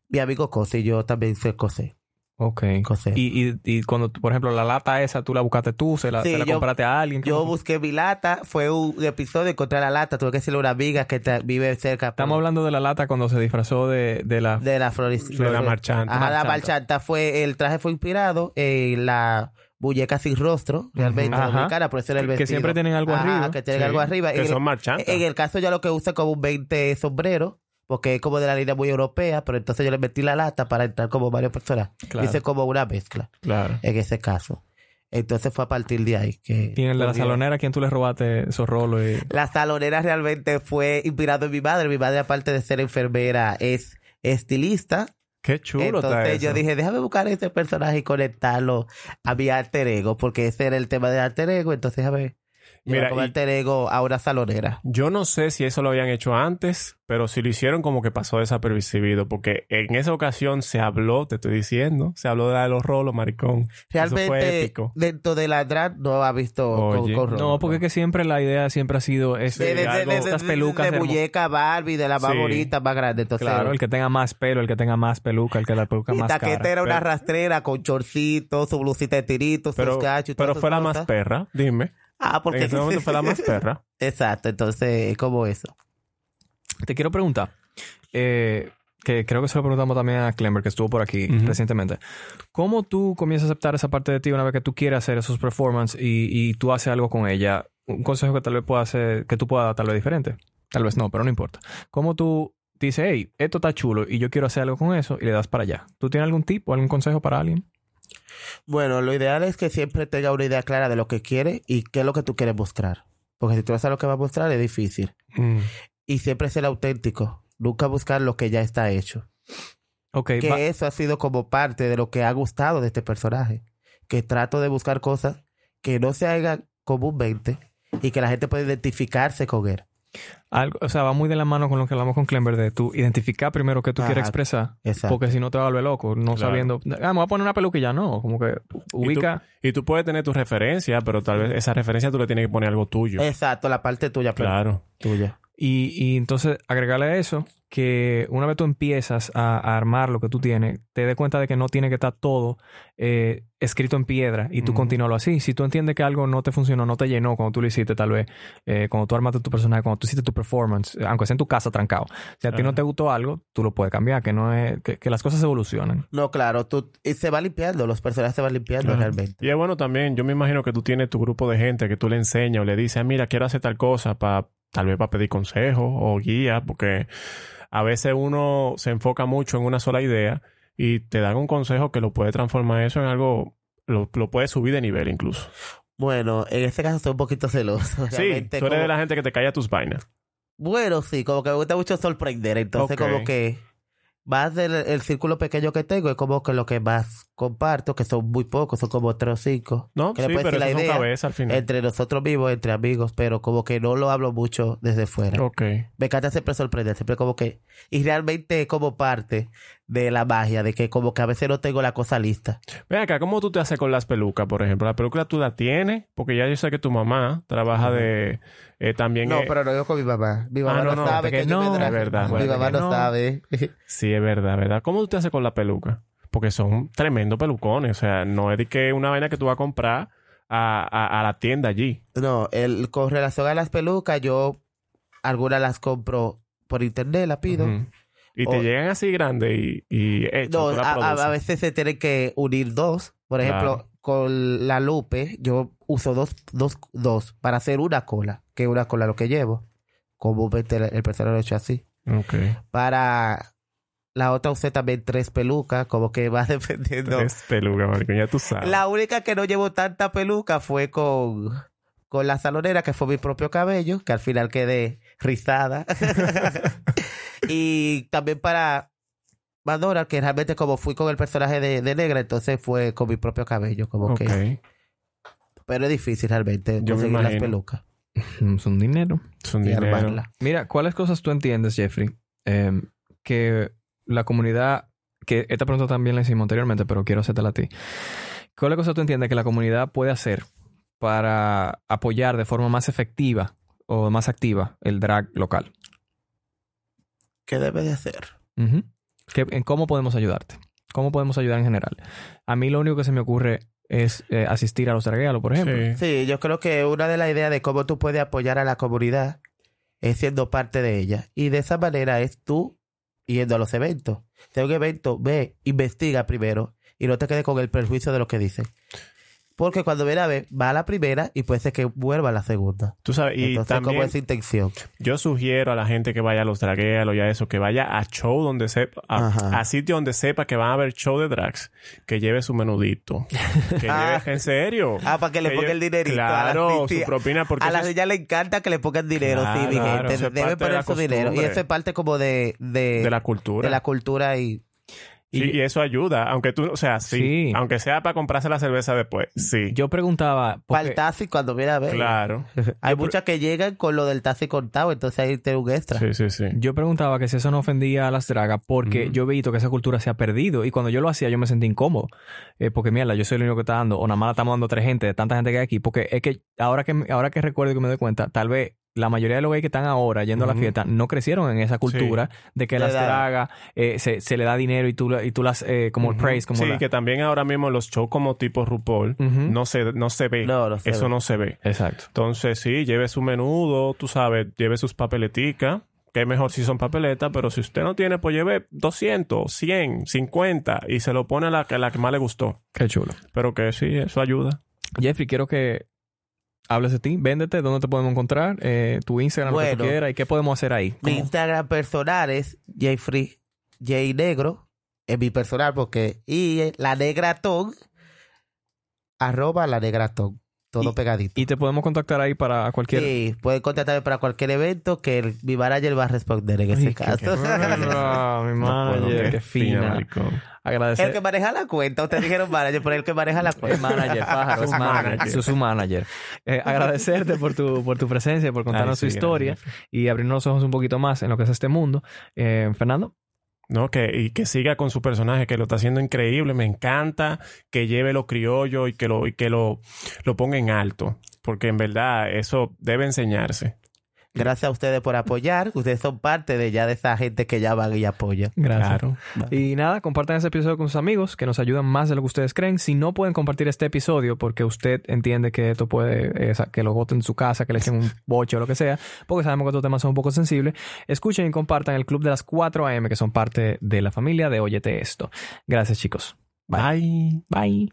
Mi amigo cose y yo también sé coser. Ok. Coser. Y, y, y cuando, por ejemplo, la lata esa, tú la buscaste tú, se la, Sí, se la yo- compraste a alguien. Yo busqué mi lata, fue un episodio, encontré la lata, tuve que decirle a una amiga que vive cerca por- Estamos hablando de la lata cuando se disfrazó de, de la... de la floris- De la marchanta. Ajá, la Marchanta. fue, el traje fue inspirado en la muñeca sin rostro, realmente Ajá. dominicana, por eso era el Que vestido. siempre tienen algo Ajá, arriba. que tienen Sí, algo arriba. que En son el- marchantas. En el caso yo lo que usa como un 20 sombrero, porque es como de la línea muy europea, pero entonces yo le metí la lata para entrar como varias personas. Claro. Hice como una mezcla Claro. en ese caso. Entonces fue a partir de ahí que... Y en el de la a- salonera, ¿quién tú le robaste esos rolos? Y... La salonera realmente fue inspirado en mi madre. Mi madre, aparte de ser enfermera, es estilista. Qué chulo Entonces eso. yo dije, déjame buscar ese personaje y conectarlo a mi alter ego, porque ese era el tema de alter ego. Entonces, déjame Mira, como alter ego a una salonera. Yo no sé si eso lo habían hecho antes, pero si lo hicieron como que pasó desapercibido, porque en esa ocasión se habló, te estoy diciendo, se habló de la de los rolos, maricón. eso fue Realmente, épico. dentro de la drag no ha visto con, Oye. con No, porque es que siempre la idea siempre ha sido es, de, de, de, algo- de- estas de- pelucas de muñeca Barbie, de la más Sí. bonita, más grande. Entonces, Claro, el que tenga más pelo, el que tenga más peluca, el que la peluca y más Taqueta cara. era una rastrera con chorcitos, su blusita de tiritos, sus cachos pero fue la más perra, dime. Ah, porque En ese momento fue la más perra. Exacto, entonces es como eso. Te quiero preguntar, eh, que creo que se lo preguntamos también a Clember, que estuvo por aquí recientemente. ¿Cómo tú comienzas a aceptar esa parte de ti una vez que tú quieres hacer esos performances y, y tú haces algo con ella? Un consejo que tal vez pueda hacer, que tú puedas dar tal vez diferente. Tal vez no, pero no importa. ¿Cómo tú dices, hey, esto está chulo y yo quiero hacer algo con eso y le das para allá? ¿Tú tienes algún tip o algún consejo para alguien? Bueno, lo ideal es que siempre tenga una idea clara de lo que quiere y qué es lo que tú quieres mostrar. Porque si tú no sabes lo que vas a mostrar es difícil. Mm. Y siempre ser auténtico. Nunca buscar lo que ya está hecho. Ok, que eso ha sido como parte de lo que ha gustado de este personaje. Que trato de buscar cosas que no se hagan comúnmente y que la gente pueda identificarse con él. Algo, o sea, va muy de la mano con lo que hablamos con Clember de tú identificar primero qué tú Ajá, quieres expresar. exacto. Porque si no te va a volver loco, no Claro. sabiendo, ah, me voy a poner una peluca y ya no. Como que Y tú- ubica. Y tú, puedes tener tu referencia, pero tal vez esa referencia tú le tienes que poner algo tuyo. Exacto, la parte tuya. pero- Claro. Tuya. Y, y entonces agregarle a eso que una vez tú empiezas a, a armar lo que tú tienes, te des cuenta de que no tiene que estar todo eh, escrito en piedra y tú continúalo así. Si tú entiendes que algo no te funcionó, no te llenó cuando tú lo hiciste, tal vez, eh, cuando tú armaste tu personaje, cuando tú hiciste tu performance, eh, aunque sea en tu casa trancado. Si a ti no te gustó algo, tú lo puedes cambiar, que no es, que, que las cosas evolucionan. No, claro, tú, y se va limpiando, los personajes se van limpiando Claro. realmente. Y es bueno también, yo me imagino que tú tienes tu grupo de gente que tú le enseñas o le dices, "Ah, mira, quiero hacer tal cosa para tal vez para pedir consejos o guía, porque a veces uno se enfoca mucho en una sola idea y te dan un consejo que lo puede transformar eso en algo, lo, lo puede subir de nivel incluso. Bueno, en este caso soy un poquito celoso. Sí, tú eres como- de la gente que te calla tus vainas. Bueno, sí, como que me gusta mucho sorprender. Entonces, como que más del el círculo pequeño que tengo es como que lo que más comparto, que son muy pocos, son como tres o cinco. No, que sí, pero la son idea cabezas al final. entre nosotros mismos, entre amigos, pero como que no lo hablo mucho desde fuera. Ok. Me encanta siempre sorprender, siempre como que... Y realmente es como parte de la magia, de que como que a veces no tengo la cosa lista. Ven acá, ¿cómo tú te haces con las pelucas, por ejemplo? ¿La peluca tú la tienes? Porque ya yo sé que tu mamá trabaja de... eh, también... No, eh, pero no yo con mi mamá. Mi mamá Ah, no, sabe que que, yo no, me es verdad, Mi mamá no. sabe. Sí, es verdad, ¿verdad? ¿Cómo tú te haces con la peluca? Porque son tremendos pelucones. O sea, no es de que una vaina que tú vas a comprar a, a- a la tienda allí. No, el, con relación a las pelucas, yo algunas las compro por internet, la pido. Y te llegan así grandes y, y No, a, veces se tienen que unir dos. Por ejemplo, Claro. con la Lupe, yo uso dos, dos, dos para hacer una cola, que es una cola lo que llevo. Comúnmente el, el personal lo he hecho así. Ok. Para la otra usé también tres pelucas, como que va dependiendo. Tres pelucas, marico, ya tú sabes. La única que no llevo tanta peluca fue con, con la salonera, que fue mi propio cabello, que al final quedé rizada. y también para Madonna, que realmente como fui con el personaje de, de negra, entonces fue con mi propio cabello, como que... Pero es difícil realmente Yo me conseguir las imagino. pelucas un dinero. Es un y dinero. armarlas. Mira, ¿cuáles cosas tú entiendes, Jeffrey? eh, que la comunidad, que esta pregunta también la hicimos anteriormente, pero quiero hacértela a ti. ¿Cuáles cosas tú entiendes que la comunidad puede hacer para apoyar de forma más efectiva o más activa el drag local? ¿Qué debe de hacer? Ujú. ¿Qué- en ¿Cómo podemos ayudarte? ¿Cómo podemos ayudar en general? A mí lo único que se me ocurre es eh, asistir a los draguealos, por ejemplo. Sí. Sí, yo creo que una de las ideas de cómo tú puedes apoyar a la comunidad es siendo parte de ella. Y de esa manera es tú yendo a los eventos. Si hay un evento, ve, investiga primero y no te quedes con el perjuicio de lo que dicen. Porque cuando viene a ver, va a la primera y puede ser que vuelva a la segunda. Tú sabes, y Entonces, también como esa intención. yo sugiero a la gente que vaya a los draguealos y a eso, que vaya a show donde sepa, a, a sitio donde sepa que van a haber show de drags, que lleve su menudito. Que Ah. lleve, en serio. Ah, para que le Que ponga lleve- el dinerito. Claro, a su propina, porque a eso la es niña le encanta que le pongan dinero, sí, mi Claro, gente. es Debe de poner su dinero. Y eso es parte como de, de, de la cultura. de la cultura y Sí, y eso ayuda, aunque tú, o sea, sí, Sí. aunque sea para comprarse la cerveza después, sí. Yo preguntaba... para el taxi cuando viene a ver. Claro. Hay muchas que llegan con lo del taxi contado, entonces ahí te un extra. Sí, sí, sí. Yo preguntaba que si eso no ofendía a las dragas porque yo he visto que esa cultura se ha perdido y cuando yo lo hacía yo me sentí incómodo. Eh, porque mierda, yo soy el único que está dando o nada más la estamos dando tres gente de tanta gente que hay aquí. Porque es que ahora que, ahora que recuerdo y que me doy cuenta, tal vez la mayoría de los gays que están ahora yendo a la fiesta no crecieron en esa cultura de que Le las dragas eh, se, se le da dinero y tú, y tú las eh, como el praise, como sí, la- que también ahora mismo los shows como tipo RuPaul no, se, no se ve. No, no se Eso ve. no se ve. Exacto. Entonces, sí, lleve su menudo, tú sabes, lleve sus papeleticas, que es mejor si son papeletas, pero si usted no tiene, pues lleve 200, 100, 50 y se lo pone a la, que- la que más le gustó. Qué chulo. Pero que sí, eso ayuda. Jeffrey, quiero que hables de ti. Véndete, dónde te podemos encontrar, eh, tu Instagram, lo que tú quieras y qué podemos hacer ahí. Mi. Instagram personal es Jeffrey J Negro. Es mi personal porque. Y la negra Tog. Arroba la negra Tog. Todo pegadito. Y te podemos contactar ahí para cualquier... Sí, pueden contactarme para cualquier evento que el- mi manager va a responder en ese Ay, caso. qué- Ah, mi manager, qué fina. Agradecer. el que maneja la cuenta. Ustedes dijeron manager, pero el que maneja la cuenta. Es manager, pájaro, es Su manager. Su, su manager. Eh, agradecerte por tu, por tu presencia, por contarnos Ay, tu sí, historia y abrirnos los ojos un poquito más en lo que es este mundo. Eh, Fernando. No, que, y que siga con su personaje, que lo está haciendo increíble. Me encanta que lleve lo criollo y que lo, y que lo, lo ponga en alto. Porque en verdad eso debe enseñarse. Gracias a ustedes por apoyar. Ustedes son parte de ya de esa gente que ya van y apoya. Gracias. Claro. Y nada, compartan este episodio con sus amigos que nos ayudan más de lo que ustedes creen. Si no pueden compartir este episodio porque usted entiende que esto puede, eh, que lo voten en su casa, que le echen un boche o lo que sea, porque sabemos que estos temas son un poco sensibles, escuchen y compartan el club de las 4 AM que son parte de la familia de Óyete Esto. Gracias, chicos. Bye. Bye.